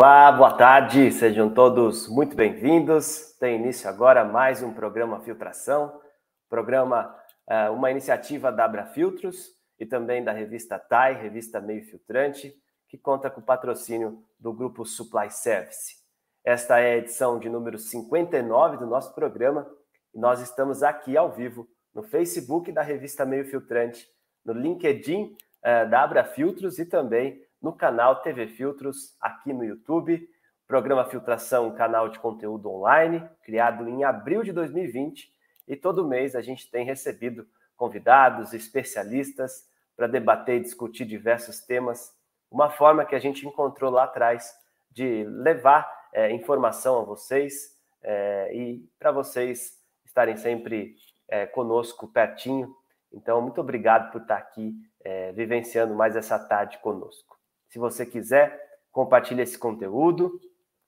Olá, boa tarde, sejam todos muito bem-vindos. Tem início agora mais um programa Filtração, programa, uh, uma iniciativa da Abra Filtros e também da revista TAI, revista Meio Filtrante, que conta com o patrocínio do grupo Supply Service. Esta é a edição de número 59 do nosso programa e nós estamos aqui ao vivo no Facebook da revista Meio Filtrante, no LinkedIn uh, da Abra Filtros e também no canal TV Filtros aqui no YouTube. Programa Filtração, canal de conteúdo online, criado em abril de 2020, e todo mês a gente tem recebido convidados, especialistas para debater e discutir diversos temas. Uma forma que a gente encontrou lá atrás de levar é, informação a vocês é, e para vocês estarem sempre é, conosco pertinho. Então, muito obrigado por estar aqui é, vivenciando mais essa tarde conosco. Se você quiser, compartilhe esse conteúdo,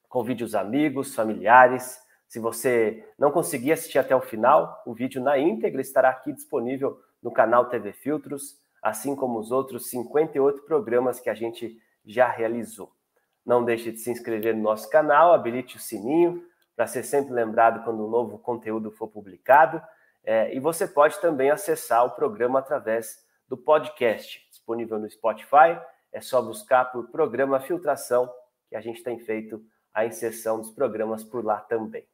convide os amigos, familiares. Se você não conseguir assistir até o final, o vídeo na íntegra estará aqui disponível no canal TV Filtros, assim como os outros 58 programas que a gente já realizou. Não deixe de se inscrever no nosso canal, habilite o sininho para ser sempre lembrado quando um novo conteúdo for publicado. É, e você pode também acessar o programa através do podcast, disponível no Spotify é só buscar por programa filtração, que a gente tem feito a inserção dos programas por lá também.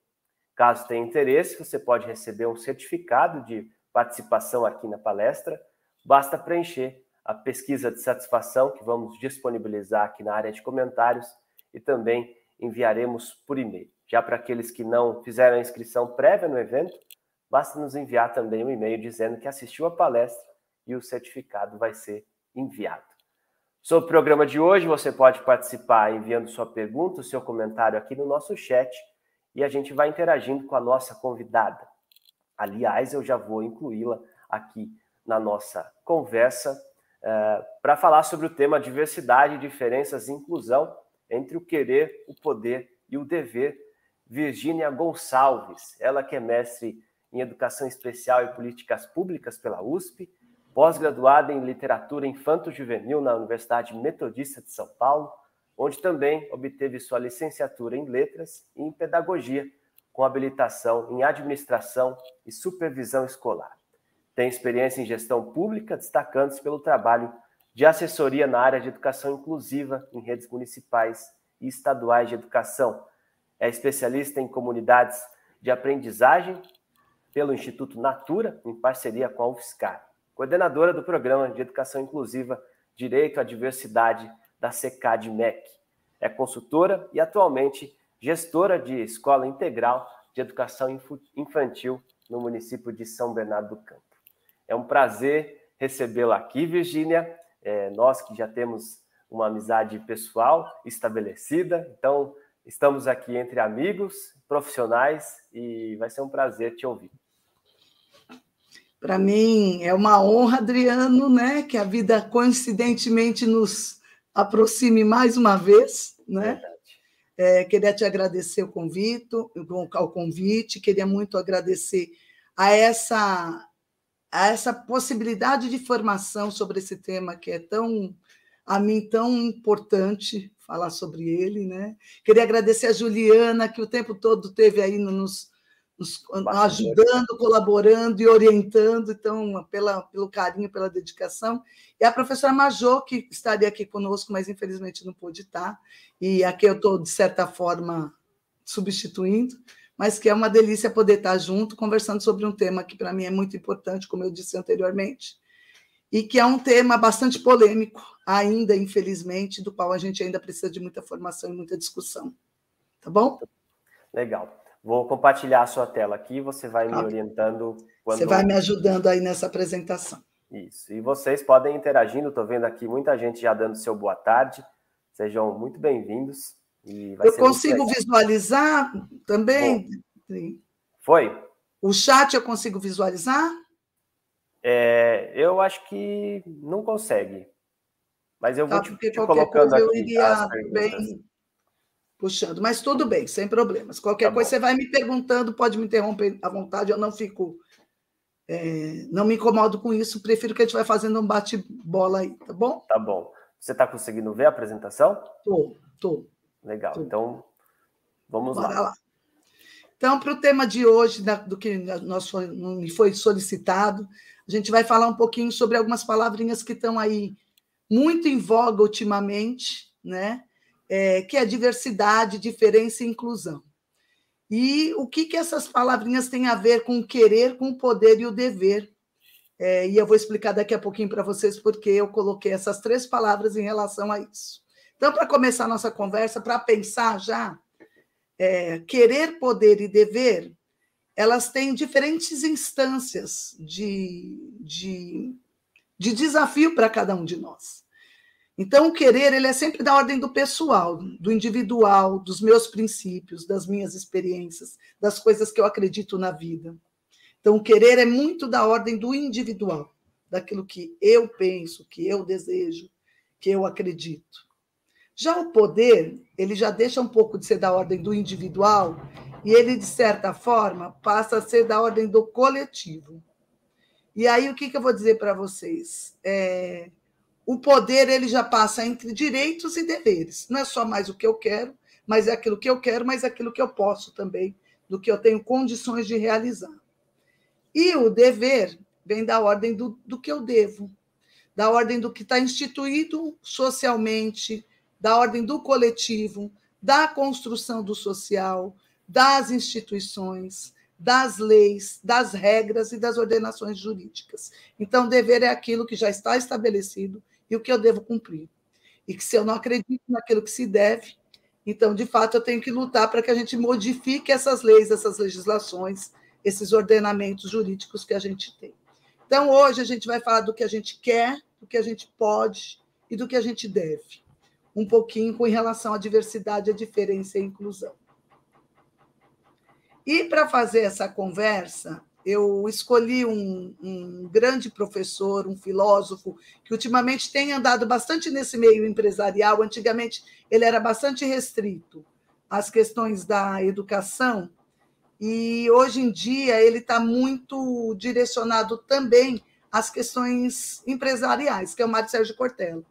Caso tenha interesse, você pode receber um certificado de participação aqui na palestra. Basta preencher a pesquisa de satisfação que vamos disponibilizar aqui na área de comentários e também enviaremos por e-mail. Já para aqueles que não fizeram a inscrição prévia no evento, basta nos enviar também um e-mail dizendo que assistiu a palestra e o certificado vai ser enviado. Sobre o programa de hoje, você pode participar enviando sua pergunta, seu comentário aqui no nosso chat e a gente vai interagindo com a nossa convidada. Aliás, eu já vou incluí-la aqui na nossa conversa uh, para falar sobre o tema diversidade, diferenças e inclusão entre o querer, o poder e o dever. Virgínia Gonçalves, ela que é mestre em Educação Especial e Políticas Públicas pela USP, pós-graduada em literatura infanto-juvenil na Universidade Metodista de São Paulo, onde também obteve sua licenciatura em letras e em pedagogia, com habilitação em administração e supervisão escolar. Tem experiência em gestão pública, destacando-se pelo trabalho de assessoria na área de educação inclusiva em redes municipais e estaduais de educação. É especialista em comunidades de aprendizagem pelo Instituto Natura, em parceria com a UFSCar coordenadora do Programa de Educação Inclusiva Direito à Diversidade da SECAD-MEC. É consultora e atualmente gestora de Escola Integral de Educação Infantil no município de São Bernardo do Campo. É um prazer recebê-la aqui, Virgínia. É, nós que já temos uma amizade pessoal estabelecida, então estamos aqui entre amigos, profissionais e vai ser um prazer te ouvir. Para mim é uma honra, Adriano, né, que a vida coincidentemente nos aproxime mais uma vez, né? É, queria te agradecer o convite, o convite, queria muito agradecer a essa a essa possibilidade de formação sobre esse tema que é tão a mim tão importante falar sobre ele, né? Queria agradecer a Juliana que o tempo todo teve aí nos nos ajudando, colaborando e orientando, então, pela, pelo carinho, pela dedicação. E a professora Major, que estaria aqui conosco, mas infelizmente não pôde estar, e aqui eu estou, de certa forma, substituindo, mas que é uma delícia poder estar junto, conversando sobre um tema que para mim é muito importante, como eu disse anteriormente, e que é um tema bastante polêmico, ainda, infelizmente, do qual a gente ainda precisa de muita formação e muita discussão. Tá bom? Legal. Vou compartilhar a sua tela aqui, você vai me tá orientando. Quando... Você vai me ajudando aí nessa apresentação. Isso. E vocês podem interagindo, estou vendo aqui muita gente já dando seu boa tarde. Sejam muito bem-vindos. Eu consigo visualizar também? Bom, foi. O chat eu consigo visualizar? É, eu acho que não consegue. Mas eu vou tá, te, te colocando aqui. Eu iria bem puxando, mas tudo bem, sem problemas. Qualquer tá coisa você vai me perguntando, pode me interromper à vontade, eu não fico. É, não me incomodo com isso, prefiro que a gente vai fazendo um bate-bola aí, tá bom? Tá bom. Você está conseguindo ver a apresentação? Tô, tô. Legal. Então, vamos Bora lá. lá. Então, para o tema de hoje, do que nós foi, me foi solicitado, a gente vai falar um pouquinho sobre algumas palavrinhas que estão aí muito em voga ultimamente, né? É, que é diversidade, diferença e inclusão. E o que, que essas palavrinhas têm a ver com o querer, com o poder e o dever. É, e eu vou explicar daqui a pouquinho para vocês porque eu coloquei essas três palavras em relação a isso. Então, para começar a nossa conversa, para pensar já, é, querer, poder e dever, elas têm diferentes instâncias de, de, de desafio para cada um de nós. Então, o querer ele é sempre da ordem do pessoal, do individual, dos meus princípios, das minhas experiências, das coisas que eu acredito na vida. Então, o querer é muito da ordem do individual, daquilo que eu penso, que eu desejo, que eu acredito. Já o poder, ele já deixa um pouco de ser da ordem do individual e ele, de certa forma, passa a ser da ordem do coletivo. E aí, o que, que eu vou dizer para vocês? É, o poder ele já passa entre direitos e deveres. Não é só mais o que eu quero, mas é aquilo que eu quero, mas é aquilo que eu posso também, do que eu tenho condições de realizar. E o dever vem da ordem do, do que eu devo, da ordem do que está instituído socialmente, da ordem do coletivo, da construção do social, das instituições, das leis, das regras e das ordenações jurídicas. Então, dever é aquilo que já está estabelecido e o que eu devo cumprir. E que se eu não acredito naquilo que se deve, então, de fato, eu tenho que lutar para que a gente modifique essas leis, essas legislações, esses ordenamentos jurídicos que a gente tem. Então, hoje a gente vai falar do que a gente quer, do que a gente pode e do que a gente deve. Um pouquinho com relação à diversidade, à diferença e à inclusão. E para fazer essa conversa, eu escolhi um, um, grande professor, um filósofo, que ultimamente tem andado bastante nesse meio empresarial. Antigamente, ele era bastante restrito às questões da educação, e hoje em dia ele está muito direcionado também às questões empresariais, que é o Mário Sérgio Cortella.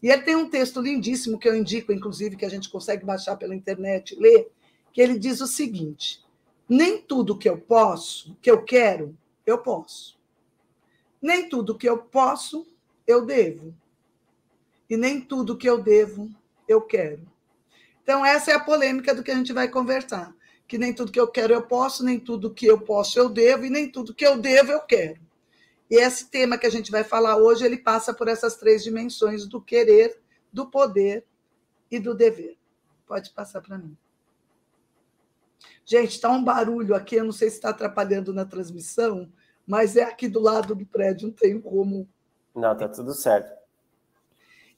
E ele tem um texto lindíssimo que eu indico, inclusive, que a gente consegue baixar pela internet e ler, que ele diz o seguinte: nem tudo que eu posso, que eu quero, eu posso. Nem tudo que eu posso, eu devo. E nem tudo que eu devo, eu quero. Então, essa é a polêmica do que a gente vai conversar. Que nem tudo que eu quero eu posso, nem tudo que eu posso eu devo, e nem tudo que eu devo eu quero. E esse tema que a gente vai falar hoje, ele passa por essas três dimensões do querer, do poder e do dever. Pode passar para mim. Gente, está um barulho aqui, eu não sei se está atrapalhando na transmissão, mas é aqui do lado do prédio, não tem como. Não, está tudo certo.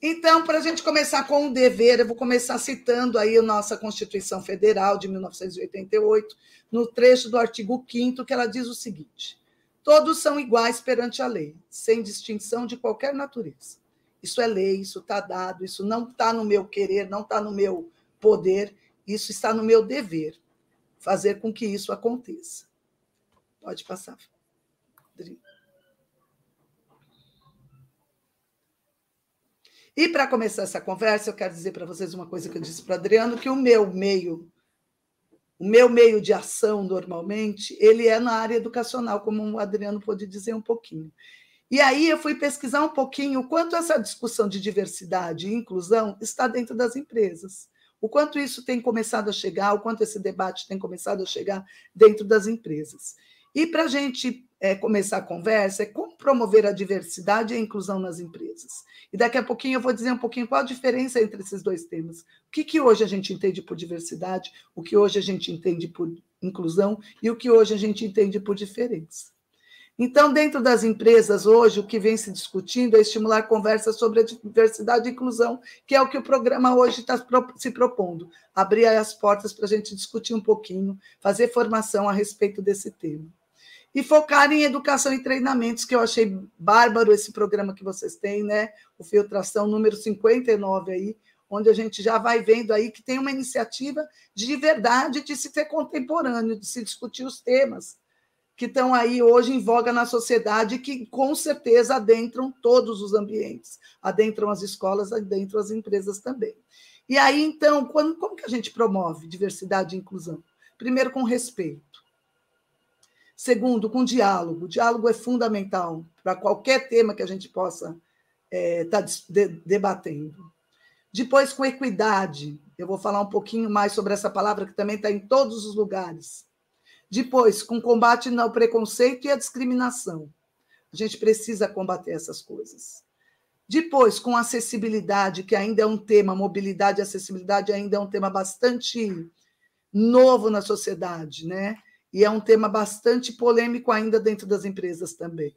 Então, para a gente começar com o dever, eu vou começar citando aí a nossa Constituição Federal de 1988, no trecho do artigo 5 que ela diz o seguinte: todos são iguais perante a lei, sem distinção de qualquer natureza. Isso é lei, isso está dado, isso não está no meu querer, não está no meu poder, isso está no meu dever fazer com que isso aconteça. Pode passar, Adri. E para começar essa conversa, eu quero dizer para vocês uma coisa que eu disse para Adriano, que o meu meio, o meu meio de ação normalmente, ele é na área educacional, como o Adriano pôde dizer um pouquinho. E aí eu fui pesquisar um pouquinho quanto essa discussão de diversidade e inclusão está dentro das empresas o quanto isso tem começado a chegar, o quanto esse debate tem começado a chegar dentro das empresas. E para a gente é, começar a conversa, é como promover a diversidade e a inclusão nas empresas. E daqui a pouquinho eu vou dizer um pouquinho qual a diferença entre esses dois temas. O que, que hoje a gente entende por diversidade, o que hoje a gente entende por inclusão e o que hoje a gente entende por diferença. Então, dentro das empresas, hoje, o que vem se discutindo é estimular conversas sobre a diversidade e inclusão, que é o que o programa hoje está se propondo. Abrir as portas para a gente discutir um pouquinho, fazer formação a respeito desse tema. E focar em educação e treinamentos, que eu achei bárbaro esse programa que vocês têm, né? O Filtração número 59 aí, onde a gente já vai vendo aí que tem uma iniciativa de verdade de se ter contemporâneo, de se discutir os temas que estão aí hoje em voga na sociedade que com certeza adentram todos os ambientes, adentram as escolas, adentram as empresas também. E aí, então, quando, como que a gente promove diversidade e inclusão? Primeiro, com respeito. Segundo, com diálogo. O diálogo é fundamental para qualquer tema que a gente possa estar é, tá de, debatendo. Depois, com equidade. Eu vou falar um pouquinho mais sobre essa palavra que também está em todos os lugares. Depois, com combate ao preconceito e à discriminação. A gente precisa combater essas coisas. Depois, com acessibilidade, que ainda é um tema, mobilidade e acessibilidade ainda é um tema bastante novo na sociedade, né? E é um tema bastante polêmico ainda dentro das empresas também.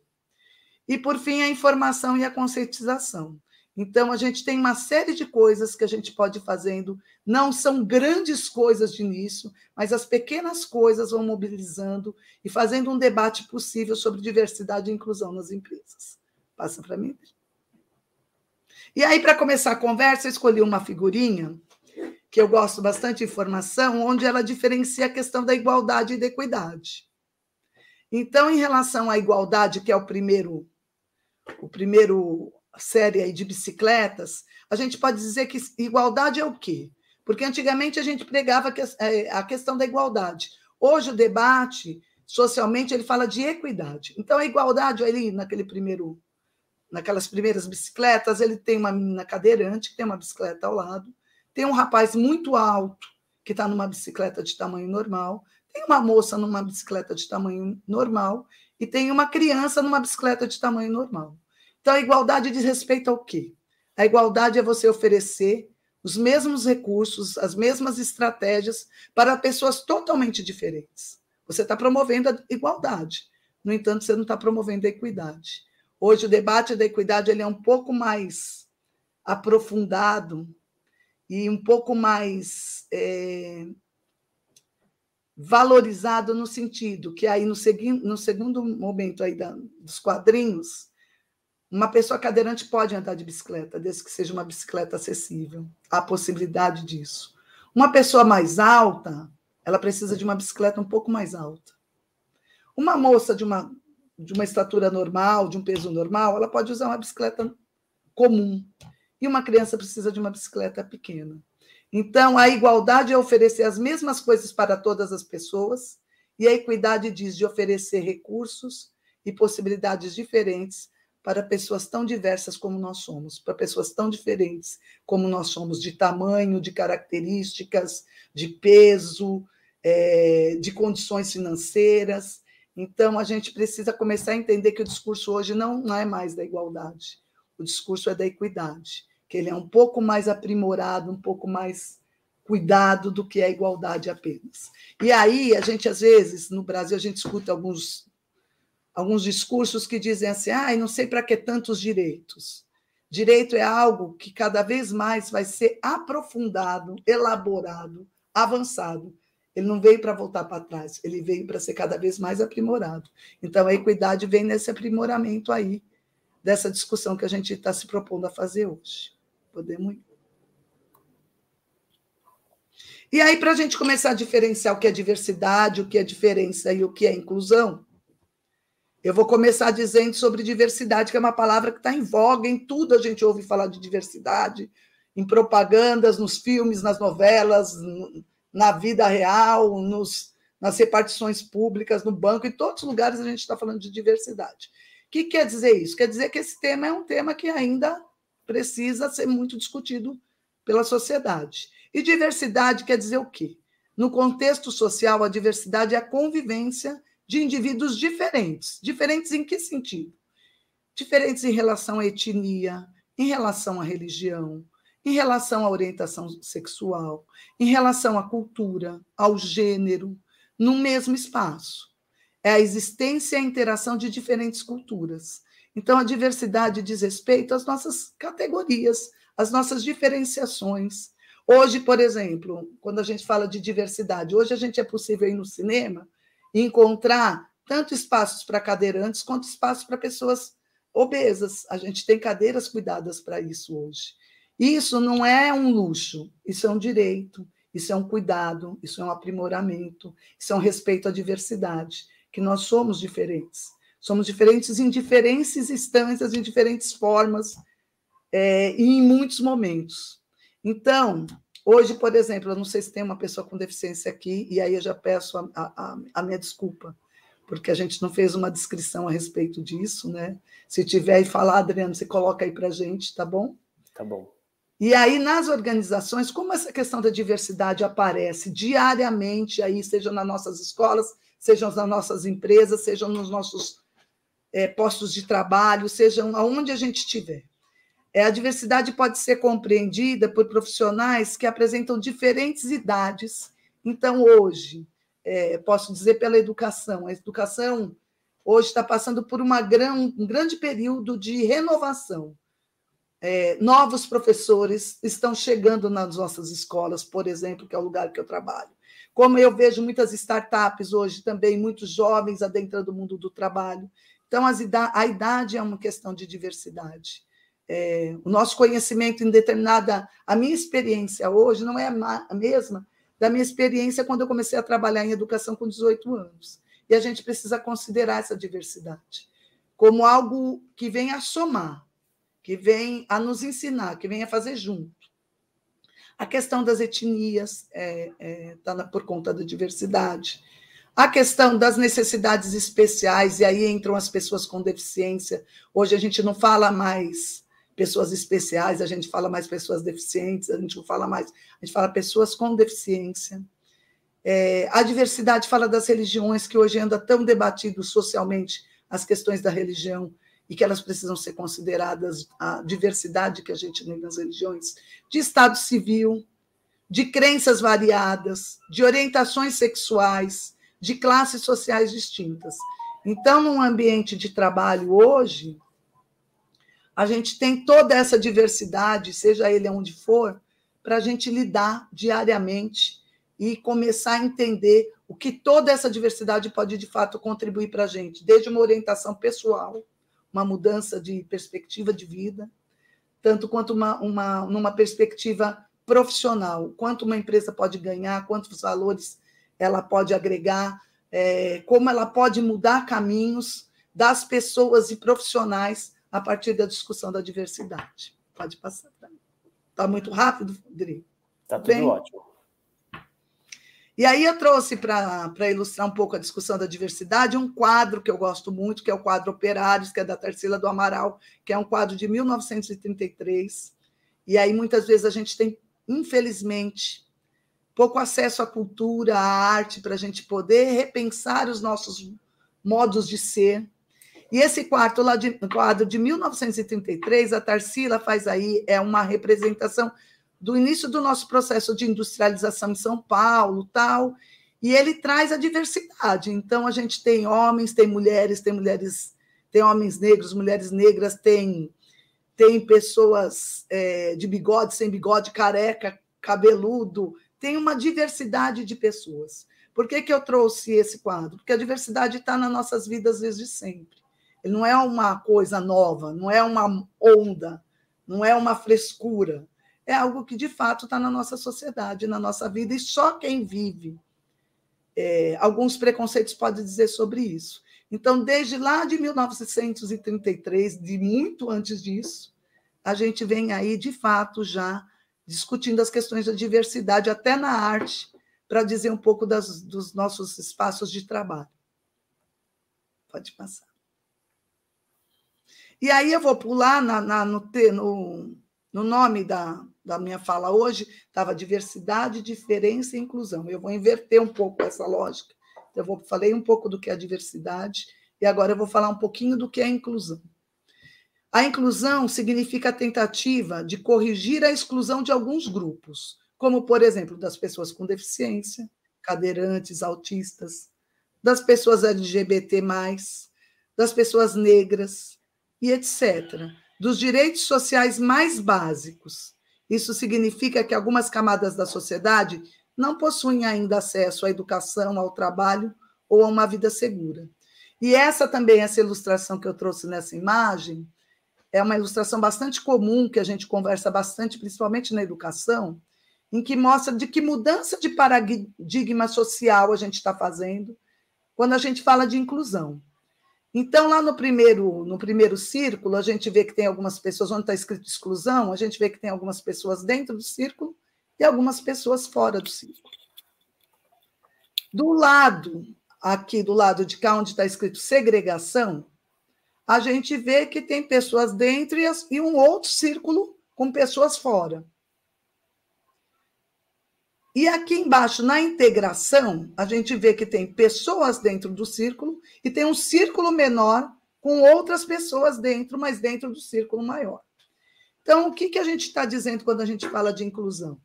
E, por fim, a informação e a conscientização. Então, a gente tem uma série de coisas que a gente pode ir fazendo. Não são grandes coisas de início, mas as pequenas coisas vão mobilizando e fazendo um debate possível sobre diversidade e inclusão nas empresas. Passa para mim. E aí, para começar a conversa, eu escolhi uma figurinha que eu gosto bastante de informação, onde ela diferencia a questão da igualdade e da equidade. Então, em relação à igualdade, que é o primeiro, o primeiro série aí de bicicletas, a gente pode dizer que igualdade é o quê? Porque antigamente a gente pregava é, a questão da igualdade. Hoje o debate, socialmente, ele fala de equidade. Então, a igualdade ali, naquele primeiro, naquelas primeiras bicicletas, ele tem uma menina cadeirante, que tem uma bicicleta ao lado, tem um rapaz muito alto, que está numa bicicleta de tamanho normal, tem uma moça numa bicicleta de tamanho normal, e tem uma criança numa bicicleta de tamanho normal. Então, a igualdade diz respeito ao quê? A igualdade é você oferecer os mesmos recursos, as mesmas estratégias para pessoas totalmente diferentes. Você está promovendo a igualdade. No entanto, você não está promovendo a equidade. Hoje, o debate da equidade ele é um pouco mais aprofundado e um pouco mais é, valorizado no sentido que aí no, segui no segundo momento aí da, dos quadrinhos uma pessoa cadeirante pode andar de bicicleta, desde que seja uma bicicleta acessível. Há possibilidade disso. Uma pessoa mais alta, ela precisa de uma bicicleta um pouco mais alta. Uma moça de uma, de uma estatura normal, de um peso normal, ela pode usar uma bicicleta comum. E uma criança precisa de uma bicicleta pequena. Então, a igualdade é oferecer as mesmas coisas para todas as pessoas, e a equidade diz de oferecer recursos e possibilidades diferentes para pessoas tão diversas como nós somos, para pessoas tão diferentes como nós somos, de tamanho, de características, de peso, é, de condições financeiras. Então, a gente precisa começar a entender que o discurso hoje não, não é mais da igualdade, o discurso é da equidade, que ele é um pouco mais aprimorado, um pouco mais cuidado do que a igualdade apenas. E aí, a gente, às vezes, no Brasil, a gente escuta alguns alguns discursos que dizem assim: ah, não sei para que tantos direitos. Direito é algo que cada vez mais vai ser aprofundado, elaborado, avançado. Ele não veio para voltar para trás, ele veio para ser cada vez mais aprimorado. Então, a equidade vem nesse aprimoramento aí, dessa discussão que a gente está se propondo a fazer hoje. Podemos ir. E aí, para a gente começar a diferenciar o que é diversidade, o que é diferença e o que é inclusão, eu vou começar dizendo sobre diversidade, que é uma palavra que está em voga, em tudo a gente ouve falar de diversidade, em propagandas, nos filmes, nas novelas, na vida real, nos, nas repartições públicas, no banco, em todos os lugares a gente está falando de diversidade. O que quer dizer isso? Quer dizer que esse tema é um tema que ainda precisa ser muito discutido pela sociedade. E diversidade quer dizer o quê? No contexto social, a diversidade é a convivência de indivíduos diferentes. Diferentes em que sentido? Diferentes em relação à etnia, em relação à religião, em relação à orientação sexual, em relação à cultura, ao gênero, no mesmo espaço. É a existência e a interação de diferentes culturas. Então, a diversidade diz respeito às nossas categorias, às nossas diferenciações. Hoje, por exemplo, quando a gente fala de diversidade, hoje a gente é possível ir no cinema encontrar tanto espaços para cadeirantes quanto espaços para pessoas obesas. A gente tem cadeiras cuidadas para isso hoje. Isso não é um luxo, isso é um direito, isso é um cuidado, isso é um aprimoramento, isso é um respeito à diversidade, que nós somos diferentes. Somos diferentes em diferentes instâncias, em diferentes formas é, e em muitos momentos. Então, Hoje, por exemplo, eu não sei se tem uma pessoa com deficiência aqui, e aí eu já peço a, a, a minha desculpa, porque a gente não fez uma descrição a respeito disso, né? Se tiver aí falar, Adriano, você coloca aí para a gente, tá bom? Tá bom. E aí, nas organizações, como essa questão da diversidade aparece diariamente, aí, seja nas nossas escolas, sejam nas nossas empresas, sejam nos nossos é, postos de trabalho, sejam aonde a gente estiver. É, a diversidade pode ser compreendida por profissionais que apresentam diferentes idades. Então, hoje, é, posso dizer pela educação, a educação hoje está passando por gran, um grande período de renovação. É, novos professores estão chegando nas nossas escolas, por exemplo, que é o lugar que eu trabalho. Como eu vejo muitas startups hoje também, muitos jovens adentrando o mundo do trabalho. Então, a idade é uma questão de diversidade é, o nosso conhecimento em determinada. A minha experiência hoje não é a mesma da minha experiência quando eu comecei a trabalhar em educação com 18 anos. E a gente precisa considerar essa diversidade como algo que vem a somar, que vem a nos ensinar, que vem a fazer junto. A questão das etnias está é, é, tá por conta da diversidade. A questão das necessidades especiais, e aí entram as pessoas com deficiência. Hoje a gente não fala mais pessoas especiais, a gente fala mais pessoas deficientes, a gente fala mais, a gente fala pessoas com deficiência. É, a diversidade fala das religiões, que hoje anda tão debatido socialmente as questões da religião e que elas precisam ser consideradas a diversidade que a gente tem nas religiões, de estado civil, de crenças variadas, de orientações sexuais, de classes sociais distintas. Então, num ambiente de trabalho hoje, a gente tem toda essa diversidade, seja ele onde for, para a gente lidar diariamente e começar a entender o que toda essa diversidade pode de fato contribuir para a gente, desde uma orientação pessoal, uma mudança de perspectiva de vida, tanto quanto uma, uma numa perspectiva profissional, quanto uma empresa pode ganhar, quantos valores ela pode agregar, é, como ela pode mudar caminhos das pessoas e profissionais a partir da discussão da diversidade. Pode passar. Está muito rápido, Rodrigo? Está tudo Bem? ótimo. E aí eu trouxe para ilustrar um pouco a discussão da diversidade um quadro que eu gosto muito, que é o quadro Operários, que é da Tarsila do Amaral, que é um quadro de 1933. E aí muitas vezes a gente tem, infelizmente, pouco acesso à cultura, à arte, para a gente poder repensar os nossos modos de ser, e esse quarto lá de, quadro de 1933, a Tarsila faz aí, é uma representação do início do nosso processo de industrialização em São Paulo, tal, e ele traz a diversidade. Então a gente tem homens, tem mulheres, tem mulheres, tem homens negros, mulheres negras, tem tem pessoas é, de bigode, sem bigode, careca, cabeludo, tem uma diversidade de pessoas. Por que, que eu trouxe esse quadro? Porque a diversidade está nas nossas vidas desde sempre. Ele não é uma coisa nova, não é uma onda, não é uma frescura. É algo que, de fato, está na nossa sociedade, na nossa vida, e só quem vive. É, alguns preconceitos podem dizer sobre isso. Então, desde lá de 1933, de muito antes disso, a gente vem aí, de fato, já discutindo as questões da diversidade, até na arte, para dizer um pouco das, dos nossos espaços de trabalho. Pode passar. E aí eu vou pular na, na, no, no, no nome da, da minha fala hoje, estava diversidade, diferença e inclusão. Eu vou inverter um pouco essa lógica. Eu vou, falei um pouco do que é a diversidade e agora eu vou falar um pouquinho do que é a inclusão. A inclusão significa a tentativa de corrigir a exclusão de alguns grupos, como, por exemplo, das pessoas com deficiência, cadeirantes, autistas, das pessoas LGBT, das pessoas negras, e etc., dos direitos sociais mais básicos. Isso significa que algumas camadas da sociedade não possuem ainda acesso à educação, ao trabalho ou a uma vida segura. E essa também, essa ilustração que eu trouxe nessa imagem, é uma ilustração bastante comum, que a gente conversa bastante, principalmente na educação, em que mostra de que mudança de paradigma social a gente está fazendo quando a gente fala de inclusão. Então, lá no primeiro, no primeiro círculo, a gente vê que tem algumas pessoas, onde está escrito exclusão, a gente vê que tem algumas pessoas dentro do círculo e algumas pessoas fora do círculo. Do lado, aqui do lado de cá, onde está escrito segregação, a gente vê que tem pessoas dentro e, um outro círculo com pessoas fora. E aqui embaixo, na integração, a gente vê que tem pessoas dentro do círculo e tem um círculo menor com outras pessoas dentro, mas dentro do círculo maior. Então, o que, que a gente está dizendo quando a gente fala de inclusão?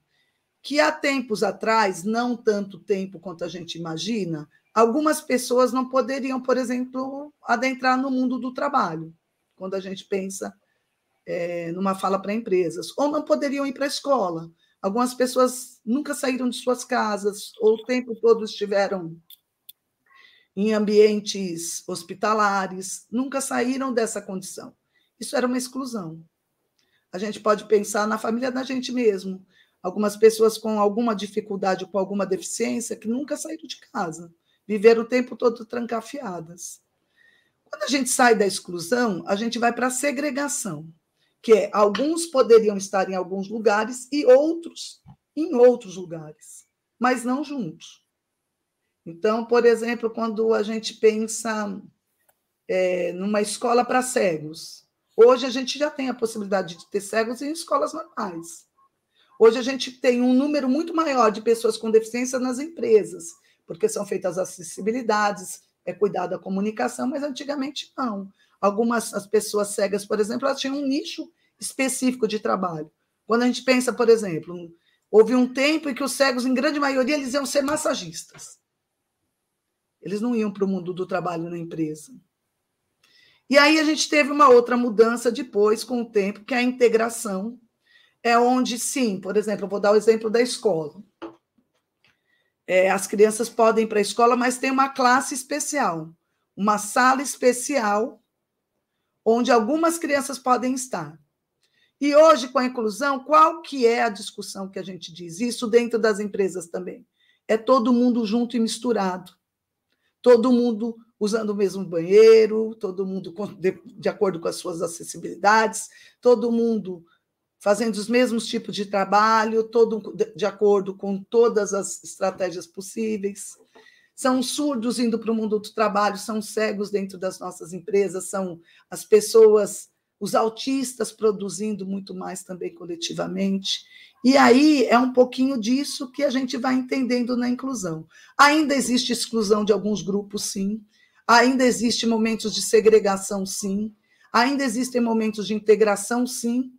Que há tempos atrás, não tanto tempo quanto a gente imagina, algumas pessoas não poderiam, por exemplo, adentrar no mundo do trabalho, quando a gente pensa é, numa fala para empresas, ou não poderiam ir para a escola Algumas pessoas nunca saíram de suas casas, ou o tempo todo estiveram em ambientes hospitalares, nunca saíram dessa condição. Isso era uma exclusão. A gente pode pensar na família da gente mesmo. Algumas pessoas com alguma dificuldade com alguma deficiência que nunca saíram de casa, viveram o tempo todo trancafiadas. Quando a gente sai da exclusão, a gente vai para a segregação que é, alguns poderiam estar em alguns lugares e outros em outros lugares, mas não juntos. Então, por exemplo, quando a gente pensa é, numa escola para cegos, hoje a gente já tem a possibilidade de ter cegos em escolas normais. Hoje a gente tem um número muito maior de pessoas com deficiência nas empresas, porque são feitas acessibilidades, é cuidado da comunicação, mas antigamente não. Algumas as pessoas cegas, por exemplo, elas tinham um nicho específico de trabalho. Quando a gente pensa, por exemplo, houve um tempo em que os cegos, em grande maioria, eles iam ser massagistas. Eles não iam para o mundo do trabalho na empresa. E aí a gente teve uma outra mudança depois, com o tempo, que é a integração. É onde, sim, por exemplo, eu vou dar o exemplo da escola. É, as crianças podem ir para a escola, mas tem uma classe especial, uma sala especial onde algumas crianças podem estar. E hoje, com a inclusão, qual que é a discussão que a gente diz? Isso dentro das empresas também. É todo mundo junto e misturado. Todo mundo usando o mesmo banheiro, todo mundo de, acordo com as suas acessibilidades, todo mundo fazendo os mesmos tipos de trabalho, todo de acordo com todas as estratégias possíveis são surdos indo para o mundo do trabalho, são cegos dentro das nossas empresas, são as pessoas, os autistas produzindo muito mais também coletivamente. E aí é um pouquinho disso que a gente vai entendendo na inclusão. Ainda existe exclusão de alguns grupos, sim. Ainda existe momentos de segregação, sim. Ainda existem momentos de integração, sim.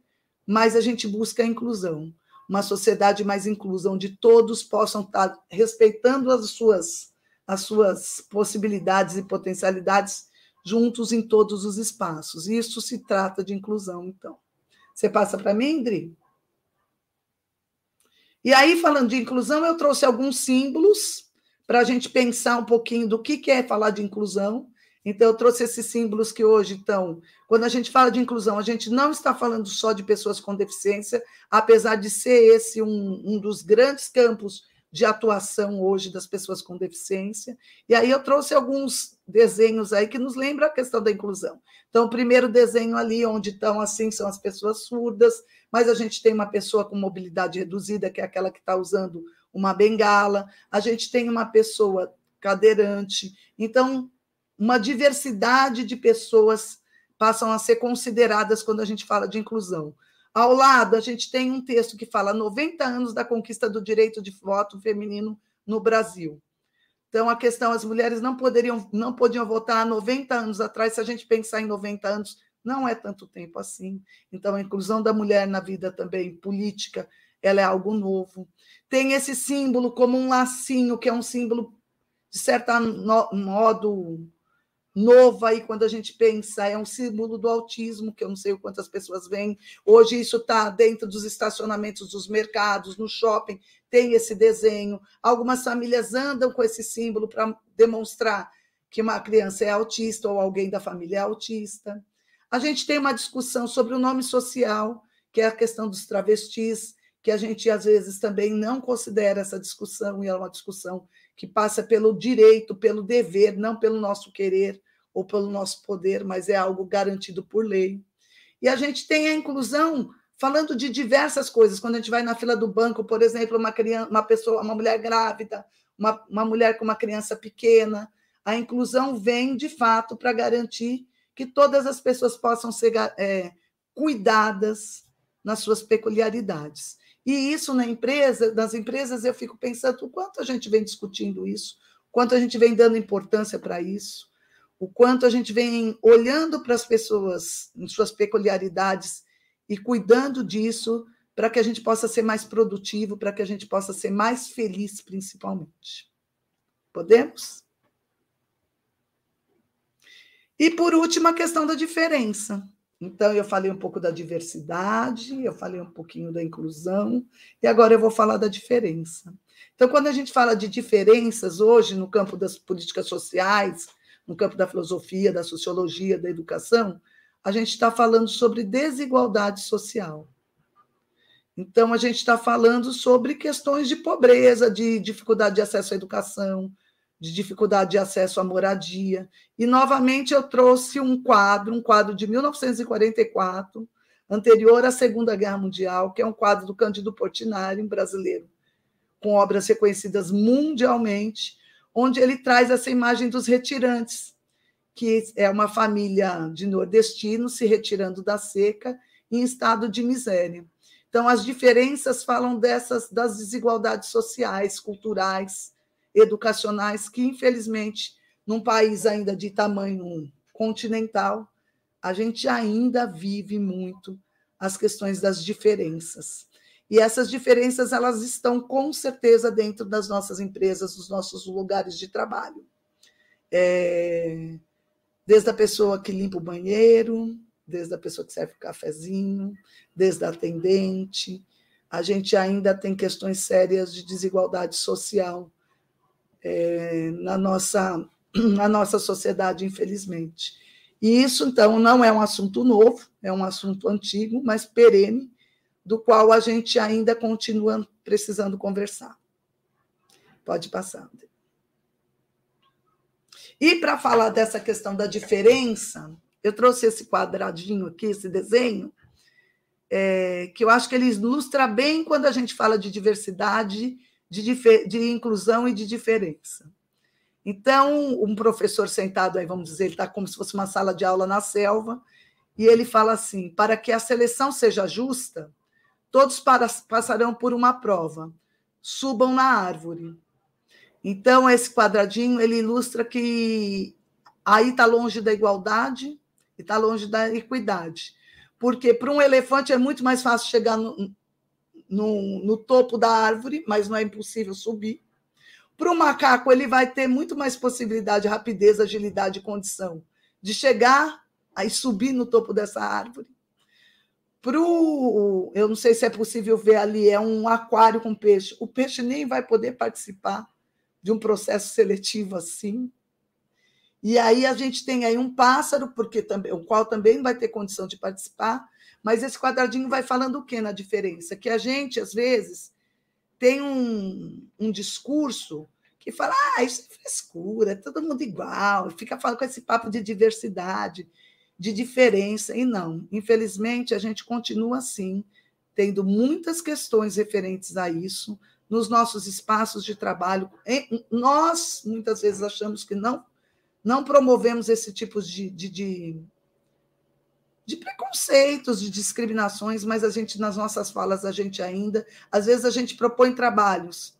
Mas a gente busca a inclusão. Uma sociedade mais inclusa, onde todos possam estar respeitando as suas as suas possibilidades e potencialidades juntos em todos os espaços. Isso se trata de inclusão, então. Você passa para mim, Indri? E aí, falando de inclusão, eu trouxe alguns símbolos para a gente pensar um pouquinho do que é falar de inclusão. Então, eu trouxe esses símbolos que hoje estão. Quando a gente fala de inclusão, a gente não está falando só de pessoas com deficiência, apesar de ser esse um, um dos grandes campos de atuação hoje das pessoas com deficiência. E aí eu trouxe alguns desenhos aí que nos lembram a questão da inclusão. Então, o primeiro desenho ali, onde estão assim, são as pessoas surdas, mas a gente tem uma pessoa com mobilidade reduzida, que é aquela que está usando uma bengala, a gente tem uma pessoa cadeirante. Então, uma diversidade de pessoas passam a ser consideradas quando a gente fala de inclusão. Ao lado, a gente tem um texto que fala 90 anos da conquista do direito de voto feminino no Brasil. Então, a questão, as mulheres não poderiam, não podiam votar há 90 anos atrás, se a gente pensar em 90 anos, não é tanto tempo assim. Então, a inclusão da mulher na vida também política, ela é algo novo. Tem esse símbolo como um lacinho, que é um símbolo, de certo modo, novo aí quando a gente pensa, é um símbolo do autismo, que eu não sei quantas pessoas veem. Hoje isso está dentro dos estacionamentos dos mercados, no shopping, tem esse desenho. Algumas famílias andam com esse símbolo para demonstrar que uma criança é autista ou alguém da família é autista. A gente tem uma discussão sobre o nome social, que é a questão dos travestis, que a gente às vezes também não considera essa discussão, e é uma discussão que passa pelo direito, pelo dever, não pelo nosso querer ou pelo nosso poder, mas é algo garantido por lei. E a gente tem a inclusão falando de diversas coisas. Quando a gente vai na fila do banco, por exemplo, uma criança, uma pessoa, uma mulher grávida, uma, uma mulher com uma criança pequena, a inclusão vem de fato para garantir que todas as pessoas possam ser é, cuidadas nas suas peculiaridades. E isso na empresa, nas empresas, eu fico pensando o quanto a gente vem discutindo isso, o quanto a gente vem dando importância para isso, o quanto a gente vem olhando para as pessoas em suas peculiaridades e cuidando disso para que a gente possa ser mais produtivo, para que a gente possa ser mais feliz, principalmente. Podemos? E por último, a questão da diferença. Então, eu falei um pouco da diversidade, eu falei um pouquinho da inclusão, e agora eu vou falar da diferença. Então, quando a gente fala de diferenças hoje no campo das políticas sociais, no campo da filosofia, da sociologia, da educação, a gente está falando sobre desigualdade social. Então, a gente está falando sobre questões de pobreza, de dificuldade de acesso à educação, de dificuldade de acesso à moradia. E, novamente, eu trouxe um quadro, um quadro de 1944, anterior à Segunda Guerra Mundial, que é um quadro do Cândido Portinari, um brasileiro, com obras reconhecidas mundialmente, onde ele traz essa imagem dos retirantes, que é uma família de nordestinos se retirando da seca em estado de miséria. Então, as diferenças falam dessas das desigualdades sociais, culturais, educacionais que, infelizmente, num país ainda de tamanho continental, a gente ainda vive muito as questões das diferenças. E essas diferenças elas estão com certeza dentro das nossas empresas, dos nossos lugares de trabalho. É, desde a pessoa que limpa o banheiro, desde a pessoa que serve o cafezinho, desde a atendente, a gente ainda tem questões sérias de desigualdade social é, na, nossa, na nossa sociedade, infelizmente. E isso, então, não é um assunto novo, é um assunto antigo, mas perene, do qual a gente ainda continua precisando conversar. Pode passar. E para falar dessa questão da diferença, eu trouxe esse quadradinho aqui, esse desenho, é, que eu acho que ele ilustra bem quando a gente fala de diversidade de, de inclusão e de diferença. Então, um professor sentado aí, vamos dizer, ele está como se fosse uma sala de aula na selva, e ele fala assim: para que a seleção seja justa, todos passarão por uma prova, subam na árvore. Então, esse quadradinho ele ilustra que aí está longe da igualdade e está longe da equidade. Porque para um elefante é muito mais fácil chegar no, no, no topo da árvore, mas não é impossível subir. Para o macaco, ele vai ter muito mais possibilidade, rapidez, agilidade e condição de chegar e subir no topo dessa árvore. Pro, eu não sei se é possível ver ali, é um aquário com peixe. O peixe nem vai poder participar de um processo seletivo assim. E aí a gente tem aí um pássaro, porque também, o qual também vai ter condição de participar, mas esse quadradinho vai falando o que na diferença? Que a gente, às vezes, tem um, um discurso que fala, ah, isso é frescura, é todo mundo igual, fica falando com esse papo de diversidade, de diferença, e não. Infelizmente, a gente continua assim, tendo muitas questões referentes a isso nos nossos espaços de trabalho. Nós, muitas vezes, achamos que não, não promovemos esse tipo de, de, de de preconceitos, de discriminações, mas a gente, nas nossas falas, a gente ainda, às vezes a gente propõe trabalhos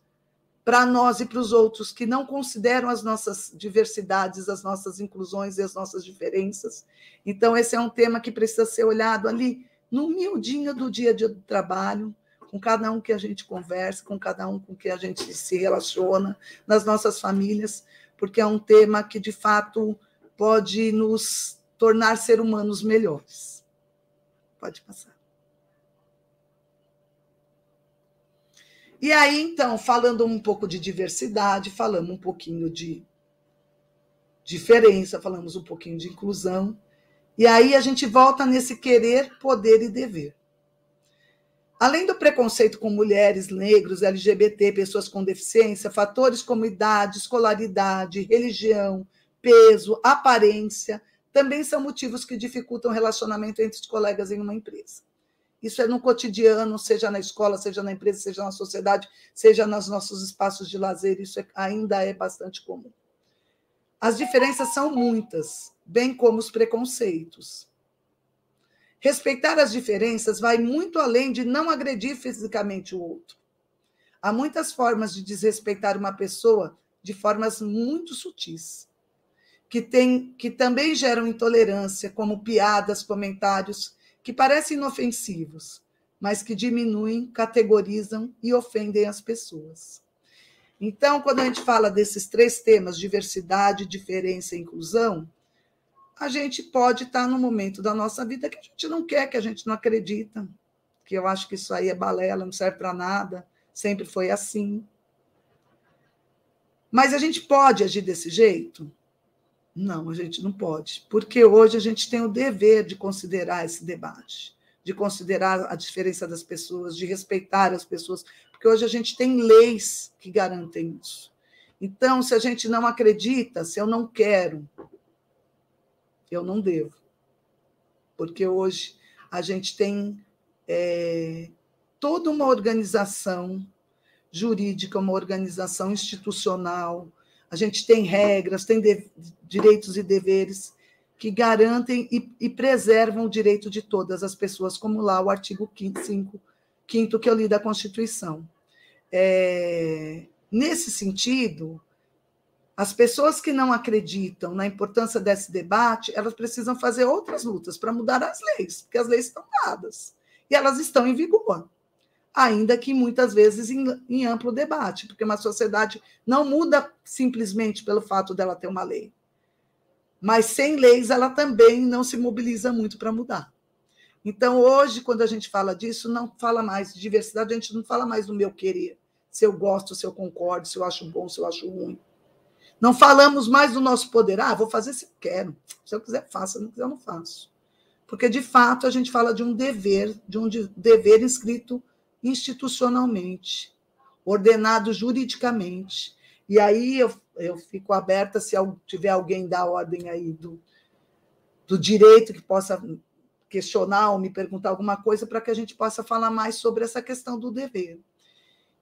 para nós e para os outros que não consideram as nossas diversidades, as nossas inclusões e as nossas diferenças. Então, esse é um tema que precisa ser olhado ali no miudinho do dia a dia do trabalho, com cada um que a gente conversa, com cada um com que a gente se relaciona, nas nossas famílias, porque é um tema que, de fato, pode nos tornar ser humanos melhores. Pode passar. E aí, então, falando um pouco de diversidade, falamos um pouquinho de diferença, falamos um pouquinho de inclusão. E aí a gente volta nesse querer, poder e dever. Além do preconceito com mulheres, negros, LGBT, pessoas com deficiência, fatores como idade, escolaridade, religião, peso, aparência também são motivos que dificultam o relacionamento entre os colegas em uma empresa. Isso é no cotidiano, seja na escola, seja na empresa, seja na sociedade, seja nos nossos espaços de lazer, isso é, ainda é bastante comum. As diferenças são muitas, bem como os preconceitos. Respeitar as diferenças vai muito além de não agredir fisicamente o outro. Há muitas formas de desrespeitar uma pessoa de formas muito sutis, que, tem, que também geram intolerância, como piadas, comentários que parecem inofensivos, mas que diminuem, categorizam e ofendem as pessoas. Então, quando a gente fala desses três temas, diversidade, diferença e inclusão, a gente pode estar no momento da nossa vida que a gente não quer, que a gente não acredita, que eu acho que isso aí é balela, não serve para nada, sempre foi assim. Mas a gente pode agir desse jeito? Não, a gente não pode, porque hoje a gente tem o dever de considerar esse debate, de considerar a diferença das pessoas, de respeitar as pessoas, porque hoje a gente tem leis que garantem isso. Então, se a gente não acredita, se eu não quero, eu não devo. Porque hoje a gente tem é, toda uma organização jurídica, uma organização institucional, a gente tem regras, tem de, direitos e deveres que garantem e, e, preservam o direito de todas as pessoas, como lá o artigo 5, quinto que eu li da Constituição. É, nesse sentido, as pessoas que não acreditam na importância desse debate, elas precisam fazer outras lutas para mudar as leis, porque as leis estão dadas e elas estão em vigor ainda que muitas vezes em, em, amplo debate, porque uma sociedade não muda simplesmente pelo fato dela ter uma lei. Mas sem leis, ela também não se mobiliza muito para mudar. Então, hoje, quando a gente fala disso, não fala mais de diversidade, a gente não fala mais do meu querer, se eu gosto, se eu concordo, se eu acho bom, se eu acho ruim. Não falamos mais do nosso poder. Ah, vou fazer se eu quero. Se eu quiser, faça. Se não quiser, eu não faço. Porque, de fato, a gente fala de um dever, de um dever inscrito institucionalmente, ordenado juridicamente. E aí eu, eu fico aberta se tiver alguém da ordem aí do, do direito que possa questionar ou me perguntar alguma coisa para que a gente possa falar mais sobre essa questão do dever.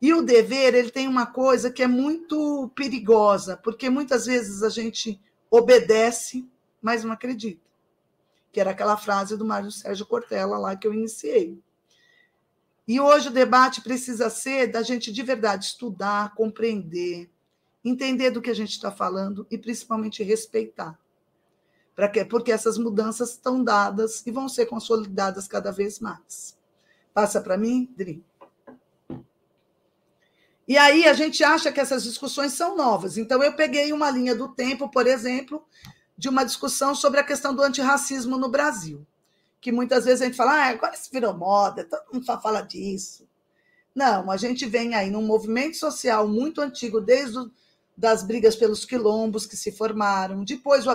E o dever, ele tem uma coisa que é muito perigosa, porque muitas vezes a gente obedece, mas não acredita. Que era aquela frase do Mário Sérgio Cortella lá que eu iniciei. E hoje o debate precisa ser da gente de verdade estudar, compreender, entender do que a gente está falando e principalmente respeitar. Para quê? Porque essas mudanças estão dadas e vão ser consolidadas cada vez mais. Passa para mim, Dri. E aí a gente acha que essas discussões são novas. Então eu peguei uma linha do tempo, por exemplo, de uma discussão sobre a questão do antirracismo no Brasil que muitas vezes a gente fala, ah, agora isso virou moda, todo mundo fala disso. Não, a gente vem aí num movimento social muito antigo, desde o, das brigas pelos quilombos que se formaram, depois o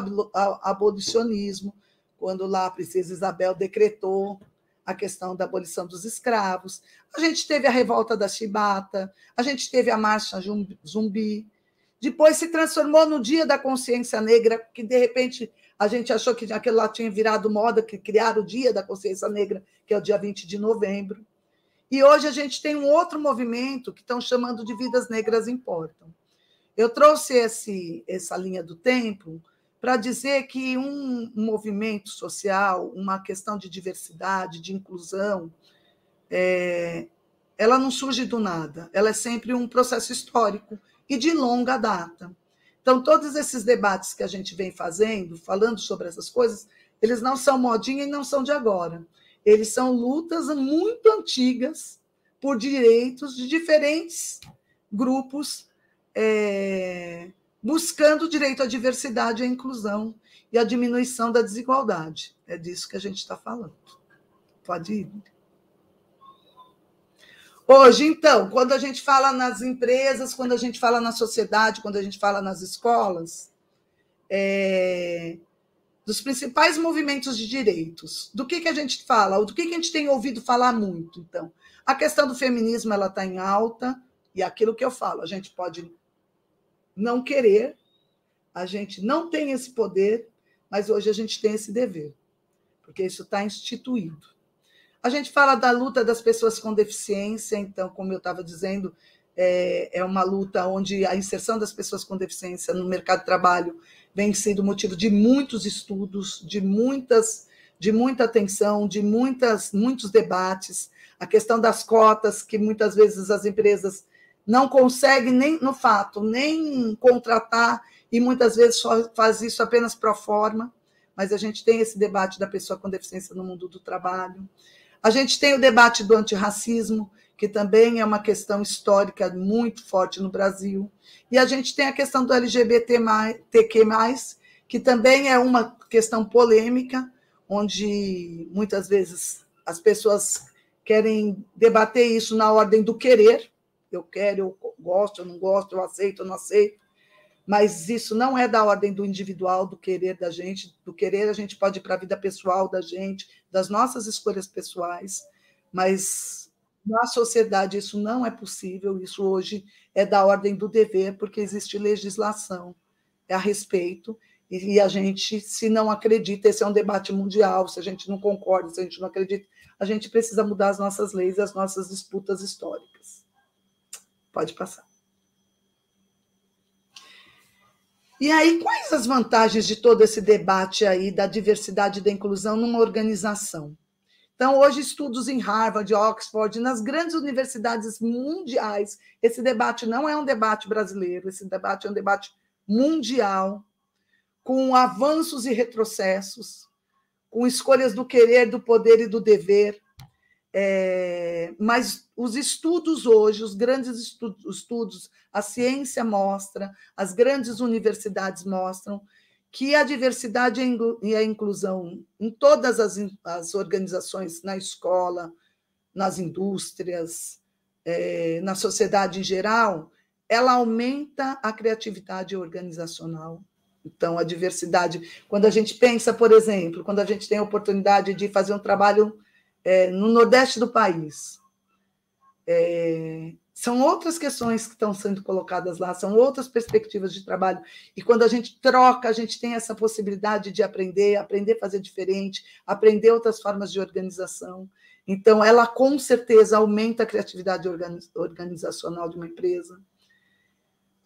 abolicionismo, quando lá a princesa Isabel decretou a questão da abolição dos escravos. A gente teve a revolta da chibata, a gente teve a marcha zumbi. Depois se transformou no Dia da Consciência Negra, que de repente a gente achou que aquilo lá tinha virado moda, que criaram o Dia da Consciência Negra, que é o dia 20 de novembro. E hoje a gente tem um outro movimento que estão chamando de Vidas Negras Importam. Eu trouxe esse, essa linha do tempo para dizer que um movimento social, uma questão de diversidade, de inclusão, é, ela não surge do nada, ela é sempre um processo histórico e de longa data. Então, todos esses debates que a gente vem fazendo, falando sobre essas coisas, eles não são modinha e não são de agora. Eles são lutas muito antigas por direitos de diferentes grupos, é, buscando o direito à diversidade à inclusão e à diminuição da desigualdade. É disso que a gente está falando. Pode ir. Hoje, então, quando a gente fala nas empresas, quando a gente fala na sociedade, quando a gente fala nas escolas, é, dos principais movimentos de direitos, do que, que a gente fala, do que, que a gente tem ouvido falar muito, então. A questão do feminismo ela está em alta, e aquilo que eu falo, a gente pode não querer, a gente não tem esse poder, mas hoje a gente tem esse dever, porque isso está instituído. A gente fala da luta das pessoas com deficiência, então, como eu estava dizendo, é, é uma luta onde a inserção das pessoas com deficiência no mercado de trabalho vem sendo motivo de muitos estudos, de muitas, de muita atenção, de muitas, muitos debates. A questão das cotas, que muitas vezes as empresas não conseguem nem no fato, nem contratar e muitas vezes só faz isso apenas pro forma, mas a gente tem esse debate da pessoa com deficiência no mundo do trabalho. A gente tem o debate do antirracismo, que também é uma questão histórica muito forte no Brasil. E a gente tem a questão do LGBTQ, que também é uma questão polêmica, onde muitas vezes as pessoas querem debater isso na ordem do querer. Eu quero, eu gosto, eu não gosto, eu aceito, eu não aceito. Mas isso não é da ordem do individual, do querer da gente. Do querer, a gente pode ir para a vida pessoal da gente, das nossas escolhas pessoais. Mas na sociedade, isso não é possível, isso hoje é da ordem do dever, porque existe legislação a respeito, e a gente, se não acredita, esse é um debate mundial, se a gente não concorda, se a gente não acredita, a gente precisa mudar as nossas leis, as nossas disputas históricas. Pode passar. E aí, quais as vantagens de todo esse debate aí da diversidade e da inclusão numa organização? Então, hoje, estudos em Harvard, Oxford, nas grandes universidades mundiais, esse debate não é um debate brasileiro, esse debate é um debate mundial, com avanços e retrocessos, com escolhas do querer, do poder e do dever. É, mas os estudos hoje, os grandes estudos, a ciência mostra, as grandes universidades mostram que a diversidade e a inclusão em todas as, as organizações, na escola, nas indústrias, é, na sociedade em geral, ela aumenta a criatividade organizacional. Então, a diversidade. Quando a gente pensa, por exemplo, quando a gente tem a oportunidade de fazer um trabalho é, no Nordeste do país, é, são outras questões que estão sendo colocadas lá, são outras perspectivas de trabalho. E quando a gente troca, a gente tem essa possibilidade de aprender, aprender a fazer diferente, aprender outras formas de organização. Então, ela com certeza aumenta a criatividade organizacional de uma empresa.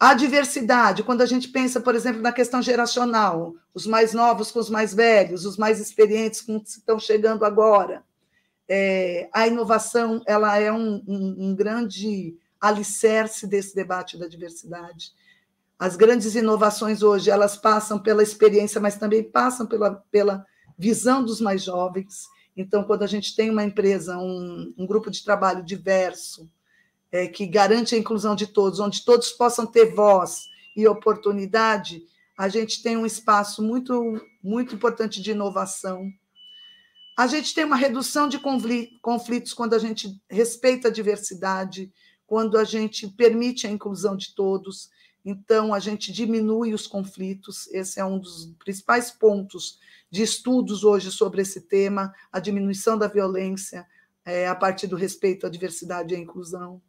A diversidade, quando a gente pensa, por exemplo, na questão geracional, os mais novos com os mais velhos, os mais experientes com os que estão chegando agora é, a inovação ela é um, um, um grande alicerce desse debate da diversidade. As grandes inovações hoje elas passam pela experiência, mas também passam pela, pela visão dos mais jovens. Então, quando a gente tem uma empresa, um, um grupo de trabalho diverso, é, que garante a inclusão de todos, onde todos possam ter voz e oportunidade, a gente tem um espaço muito, muito importante de inovação a gente tem uma redução de conflitos quando a gente respeita a diversidade, quando a gente permite a inclusão de todos. Então, a gente diminui os conflitos. Esse é um dos principais pontos de estudos hoje sobre esse tema, a diminuição da violência é, a partir do respeito à diversidade e à inclusão.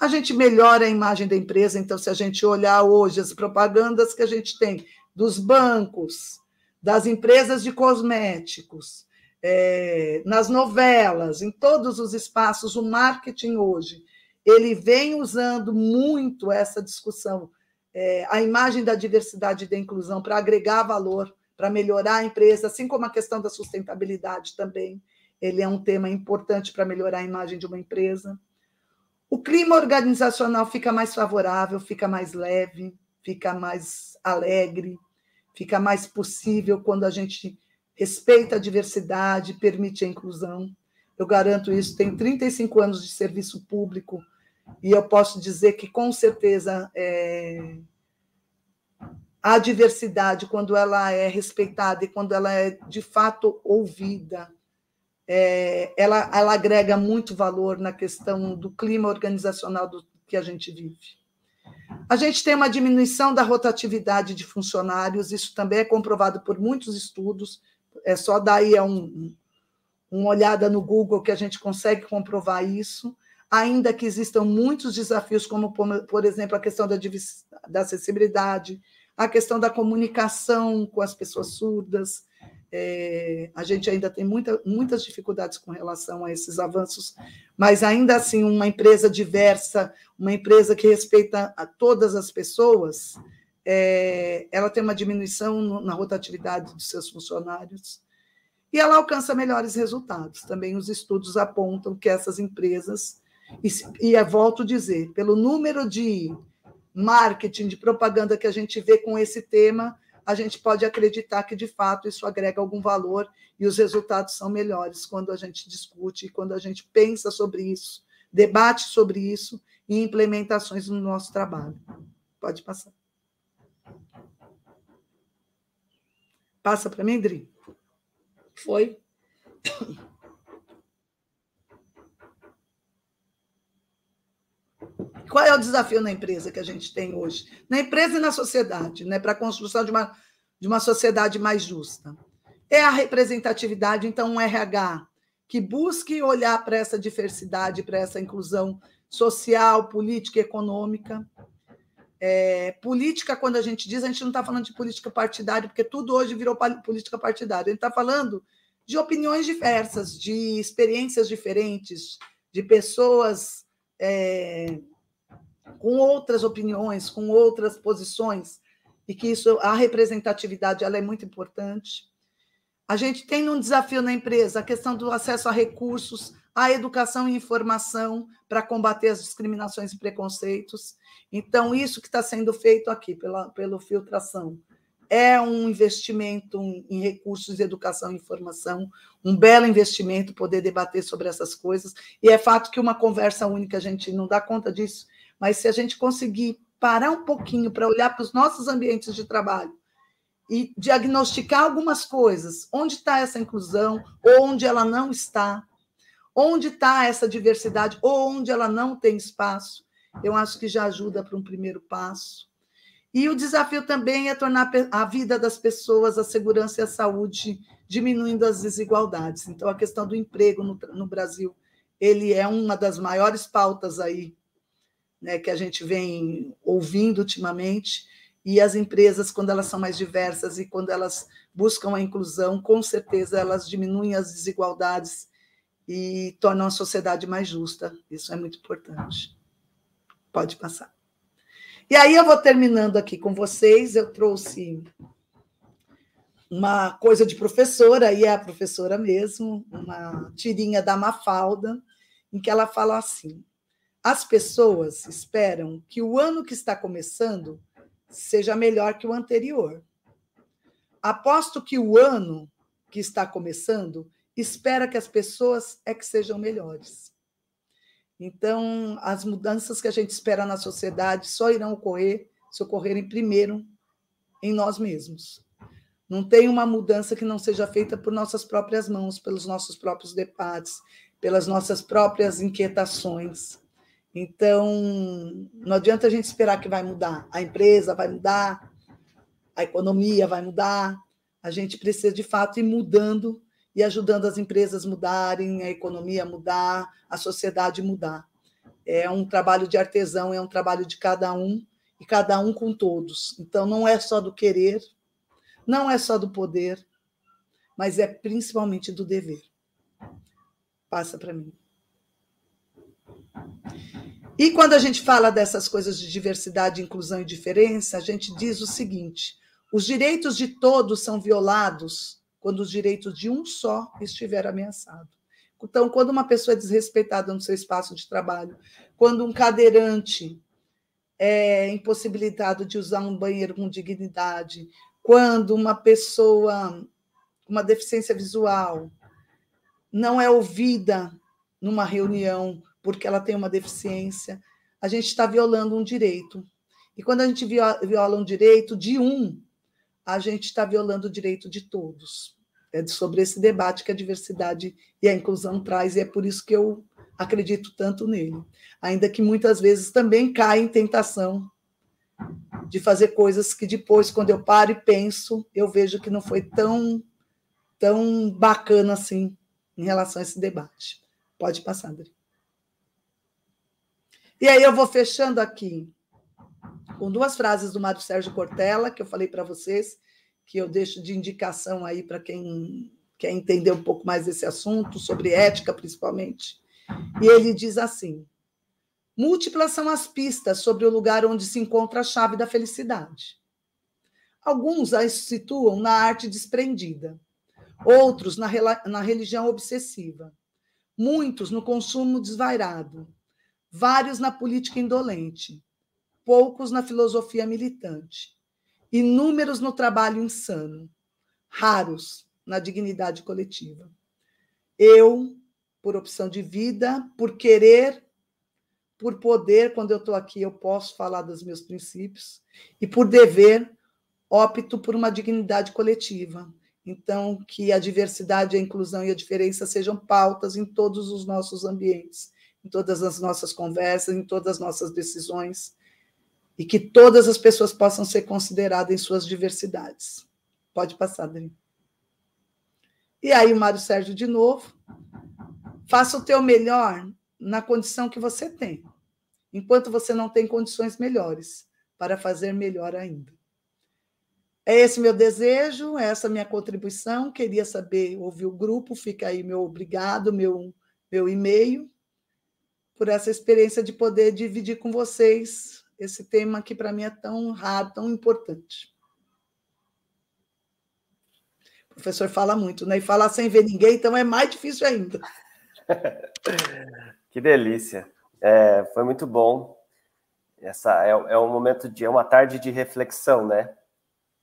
A gente melhora a imagem da empresa, então, se a gente olhar hoje as propagandas que a gente tem dos bancos, das empresas de cosméticos, é, nas novelas, em todos os espaços, o marketing hoje, ele vem usando muito essa discussão, é, a imagem da diversidade e da inclusão para agregar valor, para melhorar a empresa, assim como a questão da sustentabilidade também. Ele é um tema importante para melhorar a imagem de uma empresa. O clima organizacional fica mais favorável, fica mais leve, fica mais alegre, fica mais possível quando a gente respeita a diversidade, permite a inclusão. Eu garanto isso, tenho 35 anos de serviço público e eu posso dizer que, com certeza, é, a diversidade, quando ela é respeitada e quando ela é de fato ouvida, é, ela, ela agrega muito valor na questão do clima organizacional do, que a gente vive. A gente tem uma diminuição da rotatividade de funcionários, isso também é comprovado por muitos estudos, é só dar aí um, uma olhada no Google que a gente consegue comprovar isso, ainda que existam muitos desafios, como, por exemplo, a questão da, da acessibilidade, a questão da comunicação com as pessoas surdas, É, a gente ainda tem muita, muitas dificuldades com relação a esses avanços, mas ainda assim, uma empresa diversa, uma empresa que respeita a todas as pessoas, é, ela tem uma diminuição no, na rotatividade dos seus funcionários e ela alcança melhores resultados. Também os estudos apontam que essas empresas, e, e volto a dizer, pelo número de marketing, de propaganda que a gente vê com esse tema, a gente pode acreditar que, de fato, isso agrega algum valor e os resultados são melhores quando a gente discute, quando a gente pensa sobre isso, debate sobre isso e implementações no nosso trabalho. Pode passar. Passa para mim, Dri. Foi. Qual é o desafio na empresa que a gente tem hoje? Na empresa e na sociedade, né? para a construção de uma, de uma sociedade mais justa. É a representatividade, então, um RH que busque olhar para essa diversidade, para essa inclusão social, política e econômica. É, política, quando a gente diz, a gente não está falando de política partidária, porque tudo hoje virou política partidária. A gente está falando de opiniões diversas, de experiências diferentes, de pessoas é, com outras opiniões, com outras posições, e que isso, a representatividade ela é muito importante. A gente tem um desafio na empresa a questão do acesso a recursos, a educação e informação para combater as discriminações e preconceitos. Então, isso que está sendo feito aqui pela, pela filtração é um investimento em recursos de educação e informação, um belo investimento poder debater sobre essas coisas. E é fato que uma conversa única a gente não dá conta disso, mas se a gente conseguir parar um pouquinho para olhar para os nossos ambientes de trabalho e diagnosticar algumas coisas, onde está essa inclusão, ou onde ela não está, onde está essa diversidade, ou onde ela não tem espaço, eu acho que já ajuda para um primeiro passo. E o desafio também é tornar a vida das pessoas, a segurança e a saúde, diminuindo as desigualdades. Então, a questão do emprego no, no Brasil, ele é uma das maiores pautas aí né, que a gente vem ouvindo ultimamente, e as empresas, quando elas são mais diversas e quando elas buscam a inclusão, com certeza elas diminuem as desigualdades e tornam a sociedade mais justa. Isso é muito importante. Pode passar. E aí eu vou terminando aqui com vocês. Eu trouxe uma coisa de professora, e é a professora mesmo, uma tirinha da Mafalda, em que ela fala assim: as pessoas esperam que o ano que está começando seja melhor que o anterior. Aposto que o ano que está começando espera que as pessoas é que sejam melhores. Então, as mudanças que a gente espera na sociedade só irão ocorrer se ocorrerem primeiro em nós mesmos. Não tem uma mudança que não seja feita por nossas próprias mãos, pelos nossos próprios debates, pelas nossas próprias inquietações. Então, não adianta a gente esperar que vai mudar. A empresa vai mudar, a economia vai mudar. A gente precisa, de fato, ir mudando e ajudando as empresas mudarem, a economia mudar, a sociedade mudar. É um trabalho de artesão, é um trabalho de cada um e cada um com todos. Então, não é só do querer, não é só do poder, mas é principalmente do dever. Passa para mim. E quando a gente fala dessas coisas de diversidade, inclusão e diferença, a gente diz o seguinte: os direitos de todos são violados quando os direitos de um só estiver ameaçado. Então, quando uma pessoa é desrespeitada no seu espaço de trabalho, quando um cadeirante é impossibilitado de usar um banheiro com dignidade, quando uma pessoa com uma deficiência visual não é ouvida numa reunião porque ela tem uma deficiência, a gente está violando um direito. E quando a gente viola um direito de um, a gente está violando o direito de todos. É sobre esse debate que a diversidade e a inclusão traz, e é por isso que eu acredito tanto nele. Ainda que muitas vezes também caia em tentação de fazer coisas que depois, quando eu paro e penso, eu vejo que não foi tão, tão bacana assim em relação a esse debate. Pode passar, André. E aí eu vou fechando aqui com duas frases do Mário Sérgio Cortella, que eu falei para vocês, que eu deixo de indicação aí para quem quer entender um pouco mais desse assunto, sobre ética principalmente. E ele diz assim: múltiplas são as pistas sobre o lugar onde se encontra a chave da felicidade. Alguns a situam na arte desprendida, outros na, na religião obsessiva, muitos no consumo desvairado, vários na política indolente, poucos na filosofia militante, inúmeros no trabalho insano, raros na dignidade coletiva. Eu, por opção de vida, por querer, por poder, quando eu estou aqui, eu posso falar dos meus princípios, e por dever, opto por uma dignidade coletiva. Então, que a diversidade, a inclusão e a diferença sejam pautas em todos os nossos ambientes, em todas as nossas conversas, em todas as nossas decisões, e que todas as pessoas possam ser consideradas em suas diversidades. Pode passar, Dani. E aí, o Mário Sérgio, de novo, faça o teu melhor na condição que você tem, enquanto você não tem condições melhores para fazer melhor ainda. É esse meu desejo, é essa minha contribuição. Queria saber, ouvir o grupo, fica aí meu obrigado, meu, meu e-mail, por essa experiência de poder dividir com vocês esse tema que para mim é tão raro, tão importante. O professor fala muito, né? E falar sem ver ninguém, então é mais difícil ainda. que delícia. É, foi muito bom. Essa é, é um momento de é uma tarde de reflexão, né?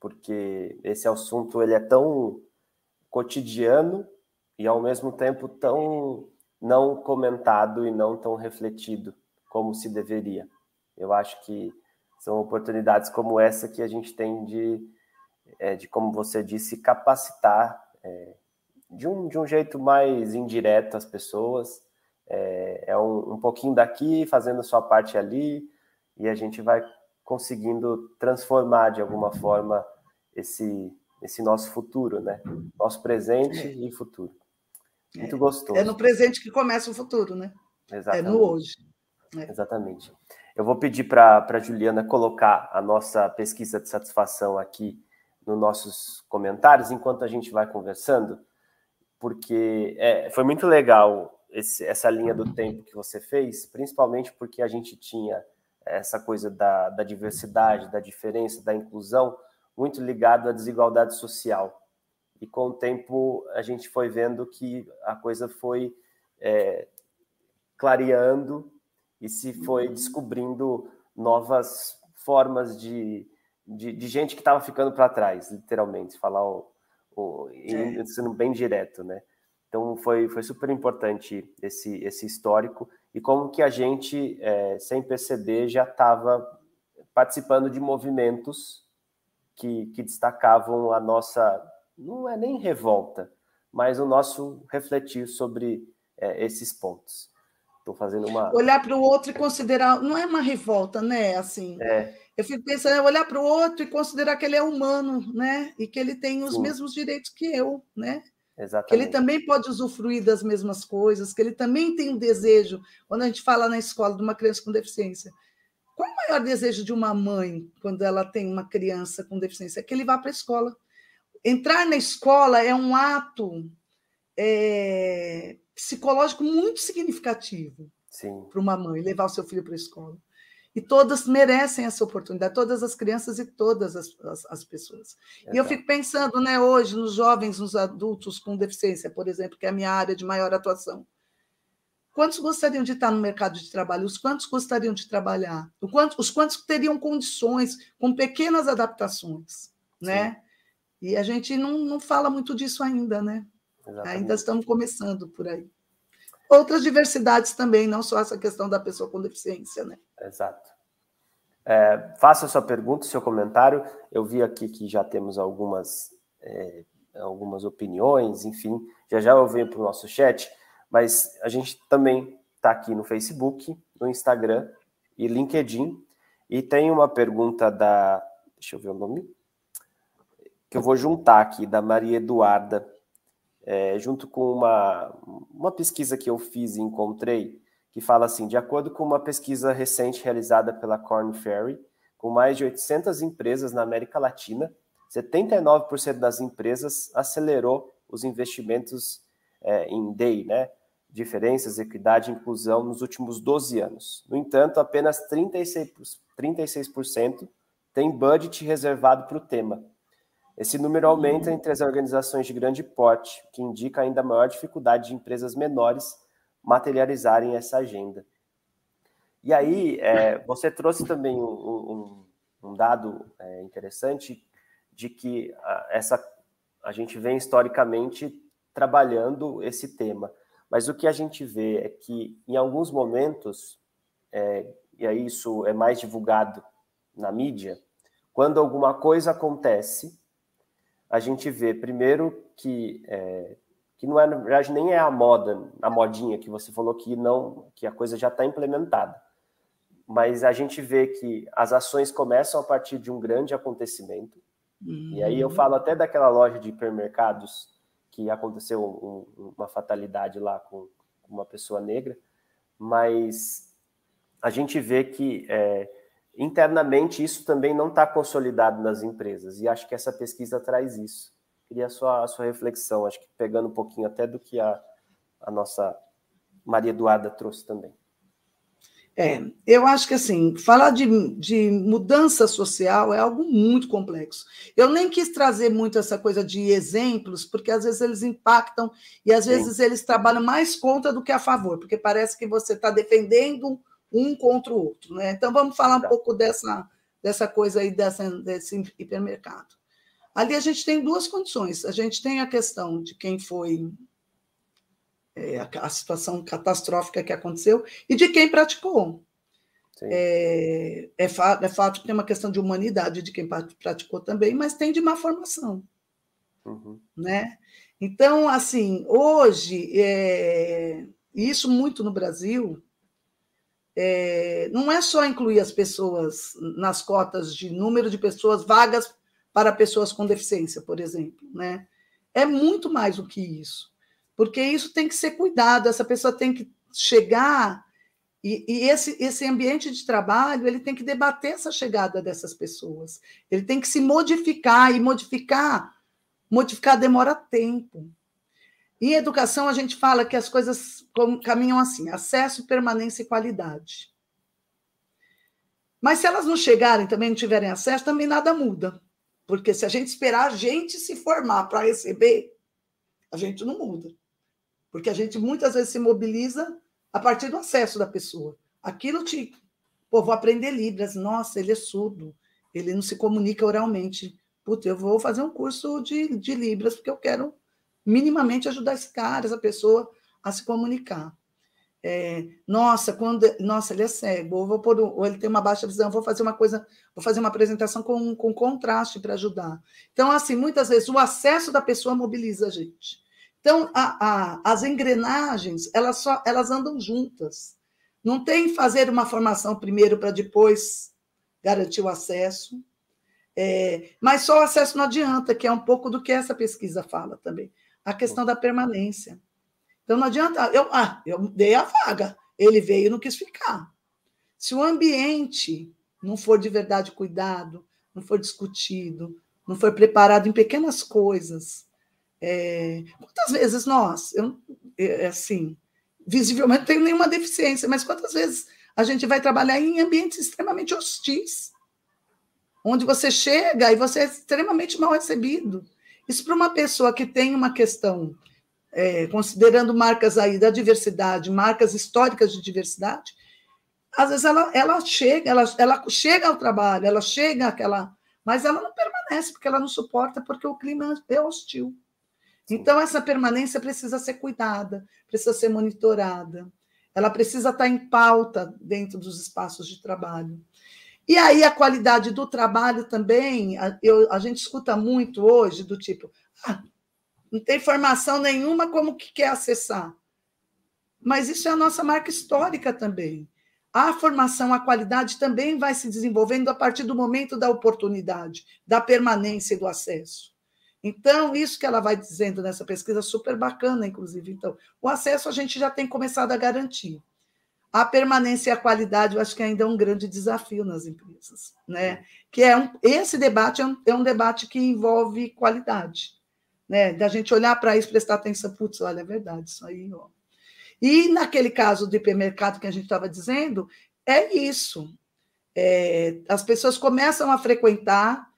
porque esse assunto ele é tão cotidiano e ao mesmo tempo tão não comentado e não tão refletido como se deveria. Eu acho que são oportunidades como essa que a gente tem de, é, de como você disse, capacitar é, de, um, de um jeito mais indireto as pessoas. É, é um, um pouquinho daqui, fazendo sua parte ali, e a gente vai conseguindo transformar de alguma forma esse, esse nosso futuro, né? Nosso presente e futuro. Muito é. gostoso. É no presente que começa o futuro, né? Exatamente. É no hoje. É. Exatamente. Eu vou pedir para a Juliana colocar a nossa pesquisa de satisfação aqui nos nossos comentários enquanto a gente vai conversando, porque é, foi muito legal esse, essa linha do tempo que você fez, principalmente porque a gente tinha essa coisa da, da diversidade, da diferença, da inclusão muito ligado à desigualdade social. E com o tempo a gente foi vendo que a coisa foi é, clareando e se foi uhum. descobrindo novas formas de, de, de gente que estava ficando para trás, literalmente, falar o, o, é. sendo bem direto, né? Então foi, foi super importante esse, esse histórico e como que a gente, é, sem perceber, já estava participando de movimentos que, que destacavam a nossa, não é nem revolta, mas o nosso refletir sobre é, esses pontos. Estou fazendo uma. Olhar para o outro e considerar. Não é uma revolta, né? Assim. É. Eu fico pensando, é olhar para o outro e considerar que ele é humano, né? E que ele tem os Sim. mesmos direitos que eu, né? Exatamente. Que ele também pode usufruir das mesmas coisas, que ele também tem um desejo. Quando a gente fala na escola de uma criança com deficiência, qual o maior desejo de uma mãe quando ela tem uma criança com deficiência? É que ele vá para a escola. Entrar na escola é um ato é, psicológico muito significativo para uma mãe, levar o seu filho para a escola. E todas merecem essa oportunidade, todas as crianças e todas as, as, as pessoas. Exato. E eu fico pensando, né, hoje, nos jovens, nos adultos com deficiência, por exemplo, que é a minha área de maior atuação. Quantos gostariam de estar no mercado de trabalho? Os quantos gostariam de trabalhar? Os quantos teriam condições com pequenas adaptações, né? E a gente não, não fala muito disso ainda, né? Exatamente. Ainda estamos começando por aí. Outras diversidades também, não só essa questão da pessoa com deficiência, né? Exato. É, faça a sua pergunta, seu comentário. Eu vi aqui que já temos algumas, é, algumas opiniões, enfim, já já eu venho para o nosso chat. Mas a gente também está aqui no Facebook, no Instagram e LinkedIn. E tem uma pergunta da. Deixa eu ver o nome. Que eu vou juntar aqui, da Maria Eduarda, é, junto com uma, uma pesquisa que eu fiz e encontrei, que fala assim: de acordo com uma pesquisa recente realizada pela Corn Ferry, com mais de 800 empresas na América Latina, 79% das empresas acelerou os investimentos é, em DEI, né? Diferenças, equidade e inclusão nos últimos 12 anos. No entanto, apenas 36%, 36% tem budget reservado para o tema. Esse número aumenta entre as organizações de grande porte, que indica ainda maior dificuldade de empresas menores materializarem essa agenda. E aí, é, você trouxe também um, um, um dado é, interessante de que a, essa, a gente vem historicamente trabalhando esse tema. Mas o que a gente vê é que, em alguns momentos, é, e aí isso é mais divulgado na mídia, quando alguma coisa acontece, a gente vê primeiro que é, que não é na verdade nem é a moda, a modinha que você falou que não, que a coisa já está implementada, mas a gente vê que as ações começam a partir de um grande acontecimento. Uhum. E aí eu falo até daquela loja de hipermercados que aconteceu um, uma fatalidade lá com uma pessoa negra, mas a gente vê que é, internamente isso também não está consolidado nas empresas, e acho que essa pesquisa traz isso. Queria a sua, a sua reflexão, acho que pegando um pouquinho até do que a, a nossa Maria Eduarda trouxe também. É, eu acho que assim, falar de, de mudança social é algo muito complexo. Eu nem quis trazer muito essa coisa de exemplos, porque às vezes eles impactam e às vezes Sim. eles trabalham mais contra do que a favor, porque parece que você está defendendo um contra o outro. Né? Então vamos falar um pouco dessa, dessa coisa aí dessa, desse hipermercado. Ali a gente tem duas condições. A gente tem a questão de quem foi é, a situação catastrófica que aconteceu e de quem praticou. É, é, fato, é fato que tem uma questão de humanidade de quem praticou também, mas tem de má formação. Uhum. Né? Então, assim, hoje, é, isso muito no Brasil, é, não é só incluir as pessoas nas cotas de número de pessoas vagas para pessoas com deficiência, por exemplo. Né? É muito mais do que isso porque isso tem que ser cuidado, essa pessoa tem que chegar e, e, esse, esse ambiente de trabalho ele tem que debater essa chegada dessas pessoas, ele tem que se modificar e modificar, modificar demora tempo. Em educação a gente fala que as coisas caminham assim: acesso, permanência e qualidade. Mas se elas não chegarem, também não tiverem acesso, também nada muda. Porque se a gente esperar a gente se formar para receber, a gente não muda. Porque a gente muitas vezes se mobiliza a partir do acesso da pessoa. Aquilo te. Pô, vou aprender Libras. Nossa, ele é surdo. Ele não se comunica oralmente. Puta, eu vou fazer um curso de, de Libras, porque eu quero minimamente ajudar esse cara, essa pessoa, a se comunicar. É, nossa, quando, nossa, ele é cego, ou, vou pôr, ou ele tem uma baixa visão, vou fazer uma coisa, vou fazer uma apresentação com, com contraste para ajudar. Então, assim, muitas vezes o acesso da pessoa mobiliza a gente. Então, a, a, as engrenagens, elas, só, elas andam juntas. Não tem fazer uma formação primeiro para depois garantir o acesso. É, mas só o acesso não adianta, que é um pouco do que essa pesquisa fala também. A questão da permanência. Então, não adianta. Eu, ah, eu dei a vaga, ele veio e não quis ficar. Se o ambiente não for de verdade cuidado, não for discutido, não for preparado em pequenas coisas, é, quantas vezes nós, eu, é, assim, visivelmente não tenho nenhuma deficiência, mas quantas vezes a gente vai trabalhar em ambientes extremamente hostis, onde você chega e você é extremamente mal recebido. Isso para uma pessoa que tem uma questão, é, considerando marcas aí da diversidade, marcas históricas de diversidade, às vezes ela, ela chega, ela, ela chega ao trabalho, ela chega àquela, mas ela não permanece porque ela não suporta, porque o clima é hostil. Então, essa permanência precisa ser cuidada, precisa ser monitorada, ela precisa estar em pauta dentro dos espaços de trabalho. E aí, a qualidade do trabalho também, a, eu, a gente escuta muito hoje do tipo, ah, não tem formação nenhuma, como que quer acessar? Mas isso é a nossa marca histórica também. A formação, a qualidade também vai se desenvolvendo a partir do momento da oportunidade, da permanência e do acesso. Então, isso que ela vai dizendo nessa pesquisa, super bacana, inclusive. Então, o acesso a gente já tem começado a garantir. A permanência e a qualidade, eu acho que ainda é um grande desafio nas empresas, né? Que é um, esse debate é um, é um debate que envolve qualidade, né? Da gente olhar para isso, prestar atenção, putz, olha, é verdade, isso aí, ó. E naquele caso do hipermercado que a gente estava dizendo, é isso. É, as pessoas começam a frequentar,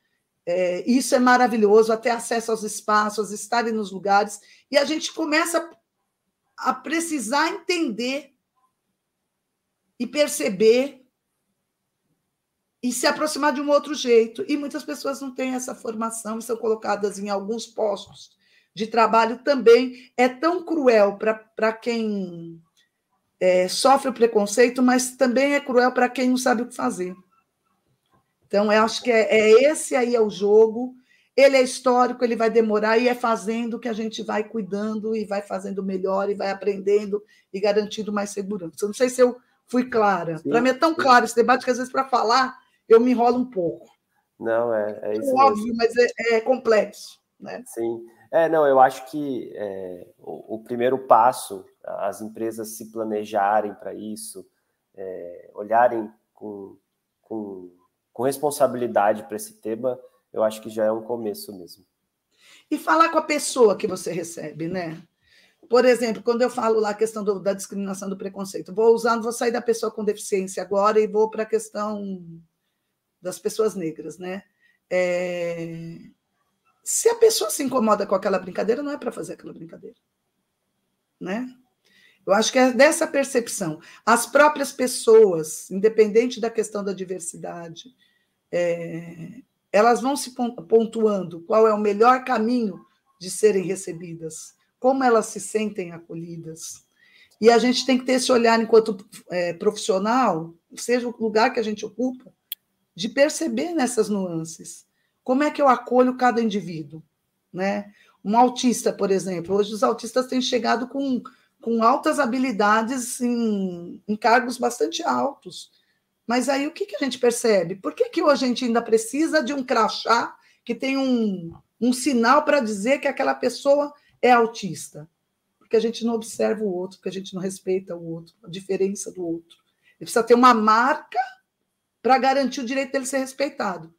é, isso é maravilhoso, até acesso aos espaços, estarem nos lugares, e a gente começa a precisar entender e perceber e se aproximar de um outro jeito. E muitas pessoas não têm essa formação e são colocadas em alguns postos de trabalho também. É tão cruel para quem é, sofre o preconceito, mas também é cruel para quem não sabe o que fazer. Então, eu acho que é, é esse aí é o jogo. Ele é histórico, ele vai demorar e é fazendo que a gente vai cuidando e vai fazendo melhor e vai aprendendo e garantindo mais segurança. Não sei se eu fui clara. Para mim é tão sim. claro esse debate que às vezes para falar eu me enrolo um pouco. Não, é, é isso. É óbvio, mesmo. mas é, é, complexo. Né? Sim. É, não, eu acho que é, o, o, primeiro passo, as empresas se planejarem para isso, é, olharem com, com, com responsabilidade para esse tema, eu acho que já é um começo mesmo. E falar com a pessoa que você recebe, né? Por exemplo, quando eu falo lá a questão do, da discriminação do preconceito, vou usando, vou sair da pessoa com deficiência agora e vou para a questão das pessoas negras, né? É... Se a pessoa se incomoda com aquela brincadeira, não é para fazer aquela brincadeira, né? Eu acho que é dessa percepção. As próprias pessoas, independente da questão da diversidade, é... elas vão se pontuando qual é o melhor caminho de serem recebidas como elas se sentem acolhidas. E a gente tem que ter esse olhar enquanto é, profissional, seja o lugar que a gente ocupa, de perceber nessas nuances. Como é que eu acolho cada indivíduo? Né? Um autista, por exemplo, hoje os autistas têm chegado com, com altas habilidades em, em cargos bastante altos. Mas aí o que, que a gente percebe? Por que, que hoje a gente ainda precisa de um crachá que tem um, um sinal para dizer que aquela pessoa é autista? Porque a gente não observa o outro, porque a gente não respeita o outro, a diferença do outro. Ele precisa ter uma marca para garantir o direito dele ser respeitado.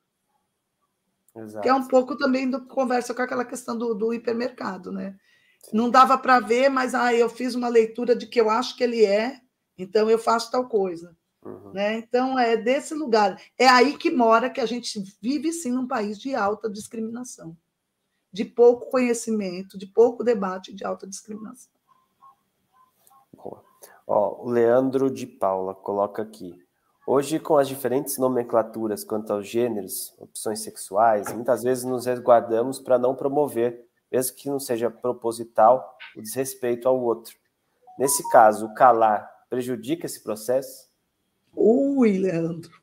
Exato. Que é um pouco também do conversa com aquela questão do, do hipermercado, né? Sim. Não dava para ver, mas ah, eu fiz uma leitura de que eu acho que ele é, então eu faço tal coisa. Uhum. Né? Então é desse lugar. É aí que mora que a gente vive sim num país de alta discriminação de pouco conhecimento, de pouco debate de alta discriminação. Boa. Ó, o Leandro de Paula coloca aqui. Hoje, com as diferentes nomenclaturas quanto aos gêneros, opções sexuais, muitas vezes nos resguardamos para não promover, mesmo que não seja proposital, o desrespeito ao outro. Nesse caso, o calar prejudica esse processo? Ui, Leandro.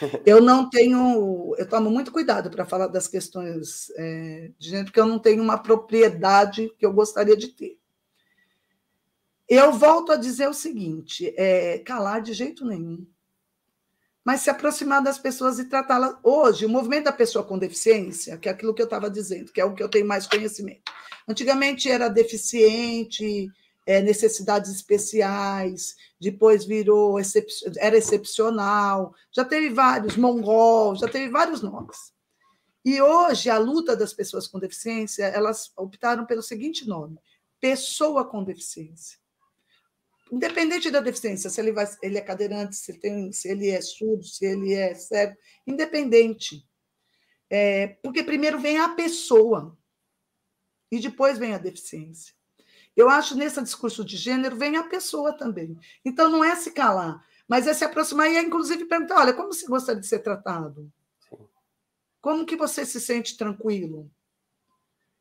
Eu não tenho, eu tomo muito cuidado para falar das questões é, de gênero, porque eu não tenho uma propriedade que eu gostaria de ter. Eu volto a dizer o seguinte: é, calar de jeito nenhum, mas se aproximar das pessoas e tratá-las. Hoje, o movimento da pessoa com deficiência, que é aquilo que eu estava dizendo, que é o que eu tenho mais conhecimento. Antigamente era deficiente, é, necessidades especiais, depois virou excep era excepcional, já teve vários, mongol, já teve vários nomes. E hoje a luta das pessoas com deficiência, elas optaram pelo seguinte nome: pessoa com deficiência. Independente da deficiência, se ele, vai, ele é cadeirante, se tem, se ele é surdo, se ele é cego, independente. É, porque primeiro vem a pessoa e depois vem a deficiência. Eu acho nesse discurso de gênero vem a pessoa também. Então não é se calar, mas é se aproximar e é inclusive perguntar: olha, como você gostaria de ser tratado? Como que você se sente tranquilo?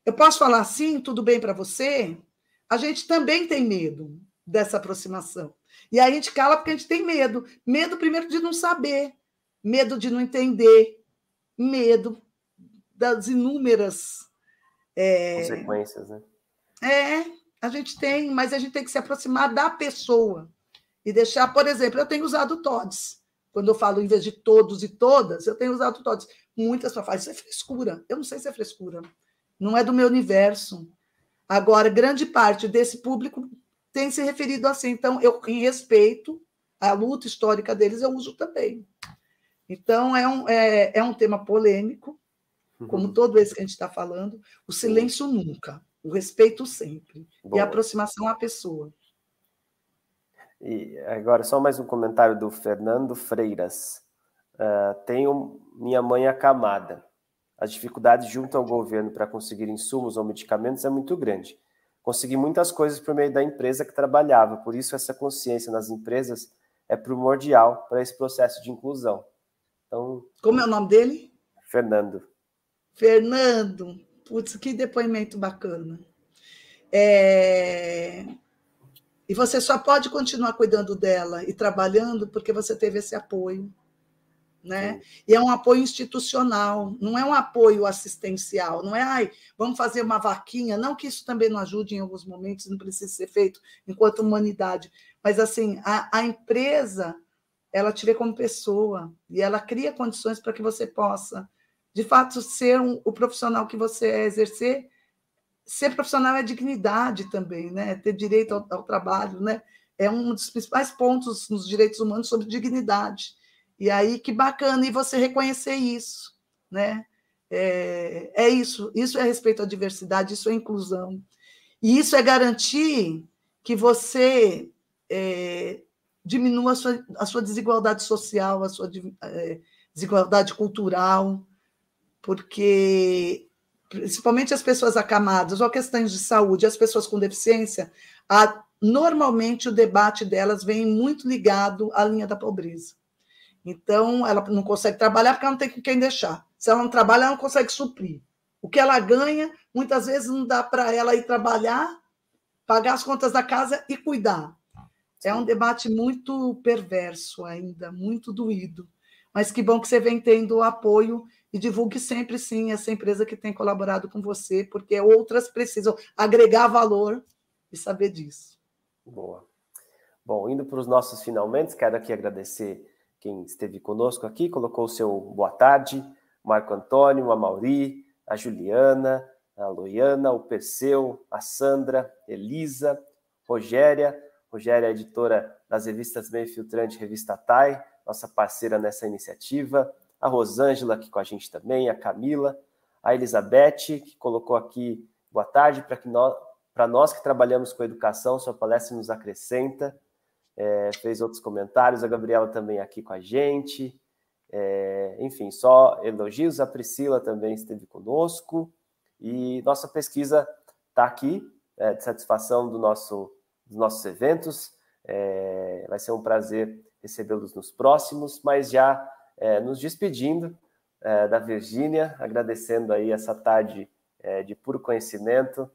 Eu posso falar assim, tudo bem para você? A gente também tem medo dessa aproximação. E aí a gente cala porque a gente tem medo. Medo, primeiro, de não saber, medo de não entender, medo das inúmeras. É... Consequências, né? É, a gente tem, mas a gente tem que se aproximar da pessoa e deixar, por exemplo, eu tenho usado TODS. Quando eu falo em vez de todos e todas, eu tenho usado TODS. Muitas pessoas falam, isso é frescura. Eu não sei se é frescura. Não é do meu universo. Agora, grande parte desse público tem se referido assim. Então, eu, em respeito, a luta histórica deles eu uso também. Então, é um, é, é um tema polêmico, como uhum. todo esse que a gente está falando. O silêncio nunca, o respeito sempre, Boa. e a aproximação à pessoa. E agora, só mais um comentário do Fernando Freiras. Uh, tenho minha mãe acamada. As dificuldades junto ao governo para conseguir insumos ou medicamentos é muito grande. Consegui muitas coisas por meio da empresa que trabalhava, por isso essa consciência nas empresas é primordial para esse processo de inclusão. Então, Como é o nome dele? Fernando. Fernando, putz, que depoimento bacana. É... E você só pode continuar cuidando dela e trabalhando porque você teve esse apoio. Né? E é um apoio institucional, não é um apoio assistencial, não é, ai, vamos fazer uma vaquinha, não que isso também não ajude em alguns momentos, não precisa ser feito enquanto humanidade, mas assim, a, a empresa, ela te vê como pessoa e ela cria condições para que você possa, de fato, ser um, o profissional que você é, exercer ser profissional é dignidade também, né? Ter direito ao, ao, trabalho, né? É um dos principais pontos nos direitos humanos sobre dignidade. E aí, que bacana, e você reconhecer isso, né? É, é isso, isso é respeito à diversidade, isso é inclusão. E isso é garantir que você é, diminua a sua, a sua desigualdade social, a sua é, desigualdade cultural, porque principalmente as pessoas acamadas ou questões de saúde, as pessoas com deficiência, a, normalmente o debate delas vem muito ligado à linha da pobreza. Então, ela não consegue trabalhar porque ela não tem com quem deixar. Se ela não trabalha, ela não consegue suprir. O que ela ganha, muitas vezes não dá para ela ir trabalhar, pagar as contas da casa e cuidar. É um debate muito perverso ainda, muito doído. Mas que bom que você vem tendo o apoio e divulgue sempre, sim, essa empresa que tem colaborado com você, porque outras precisam agregar valor e saber disso. Boa. Bom, indo para os nossos finalmente, quero aqui agradecer quem esteve conosco aqui, colocou o seu boa tarde, Marco Antônio, a Mauri, a Juliana, a Loiana, o Perseu, a Sandra, Elisa, Rogéria, Rogéria é editora das revistas Meio Filtrante Revista TAI, nossa parceira nessa iniciativa, a Rosângela aqui com a gente também, a Camila, a Elizabeth, que colocou aqui boa tarde para que nós, para nós que trabalhamos com educação, sua palestra nos acrescenta. É, fez outros comentários, a Gabriela também aqui com a gente. É, enfim, só elogios. A Priscila também esteve conosco. E nossa pesquisa está aqui, é, de satisfação do nosso, dos nossos eventos. É, vai ser um prazer recebê-los nos próximos, mas já é, nos despedindo é, da Virgínia, agradecendo aí essa tarde é, de puro conhecimento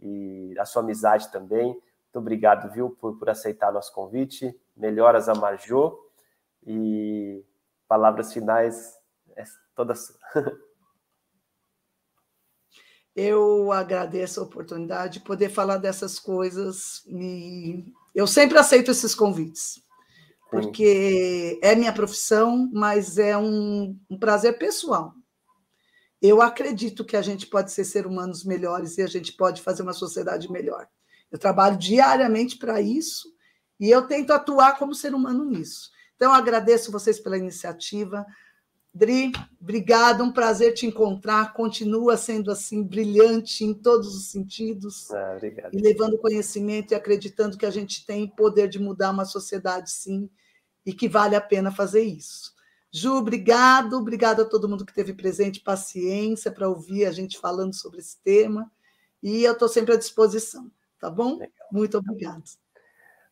e a sua amizade também. Muito obrigado, viu, por, por aceitar nosso convite. Melhoras a Marjô e palavras finais é todas. Eu agradeço a oportunidade de poder falar dessas coisas e eu sempre aceito esses convites porque é minha profissão, mas é um, um, prazer pessoal. Eu acredito que a gente pode ser ser humanos melhores e a gente pode fazer uma sociedade melhor. Eu trabalho diariamente para isso e eu tento atuar como ser humano nisso. Então, agradeço vocês pela iniciativa. Dri, obrigada, um prazer te encontrar. Continua sendo assim brilhante em todos os sentidos. Ah, obrigado. E levando conhecimento e acreditando que a gente tem poder de mudar uma sociedade, sim, e que vale a pena fazer isso. Ju, obrigado, obrigado a todo mundo que teve presente, paciência para ouvir a gente falando sobre esse tema. E eu estou sempre à disposição, tá bom? Legal. Muito obrigado.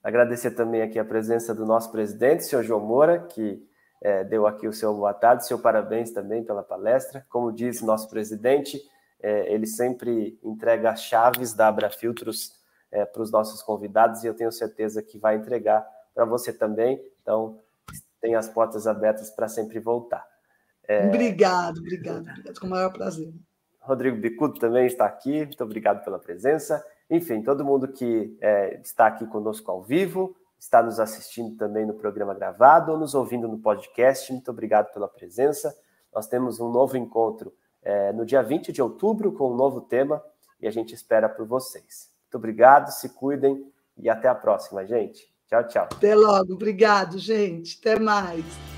Agradecer também aqui a presença do nosso presidente, senhor João Moura, que é, deu aqui o seu boa tarde, seu parabéns também pela palestra. Como diz nosso presidente, é, ele sempre entrega as chaves da Abra Filtros é, para os nossos convidados e eu tenho certeza que vai entregar para você também. Então, tem as portas abertas para sempre voltar. É... Obrigado, obrigado, obrigado, com o maior prazer. Rodrigo Bicudo também está aqui, muito obrigado pela presença. Enfim, todo mundo que é, está aqui conosco ao vivo, está nos assistindo também no programa gravado ou nos ouvindo no podcast, muito obrigado pela presença. Nós temos um novo encontro é, no dia 20 de outubro com um novo tema e a gente espera por vocês. Muito obrigado, se cuidem e até a próxima, gente. Tchau, tchau. Até logo. Obrigado, gente. Até mais.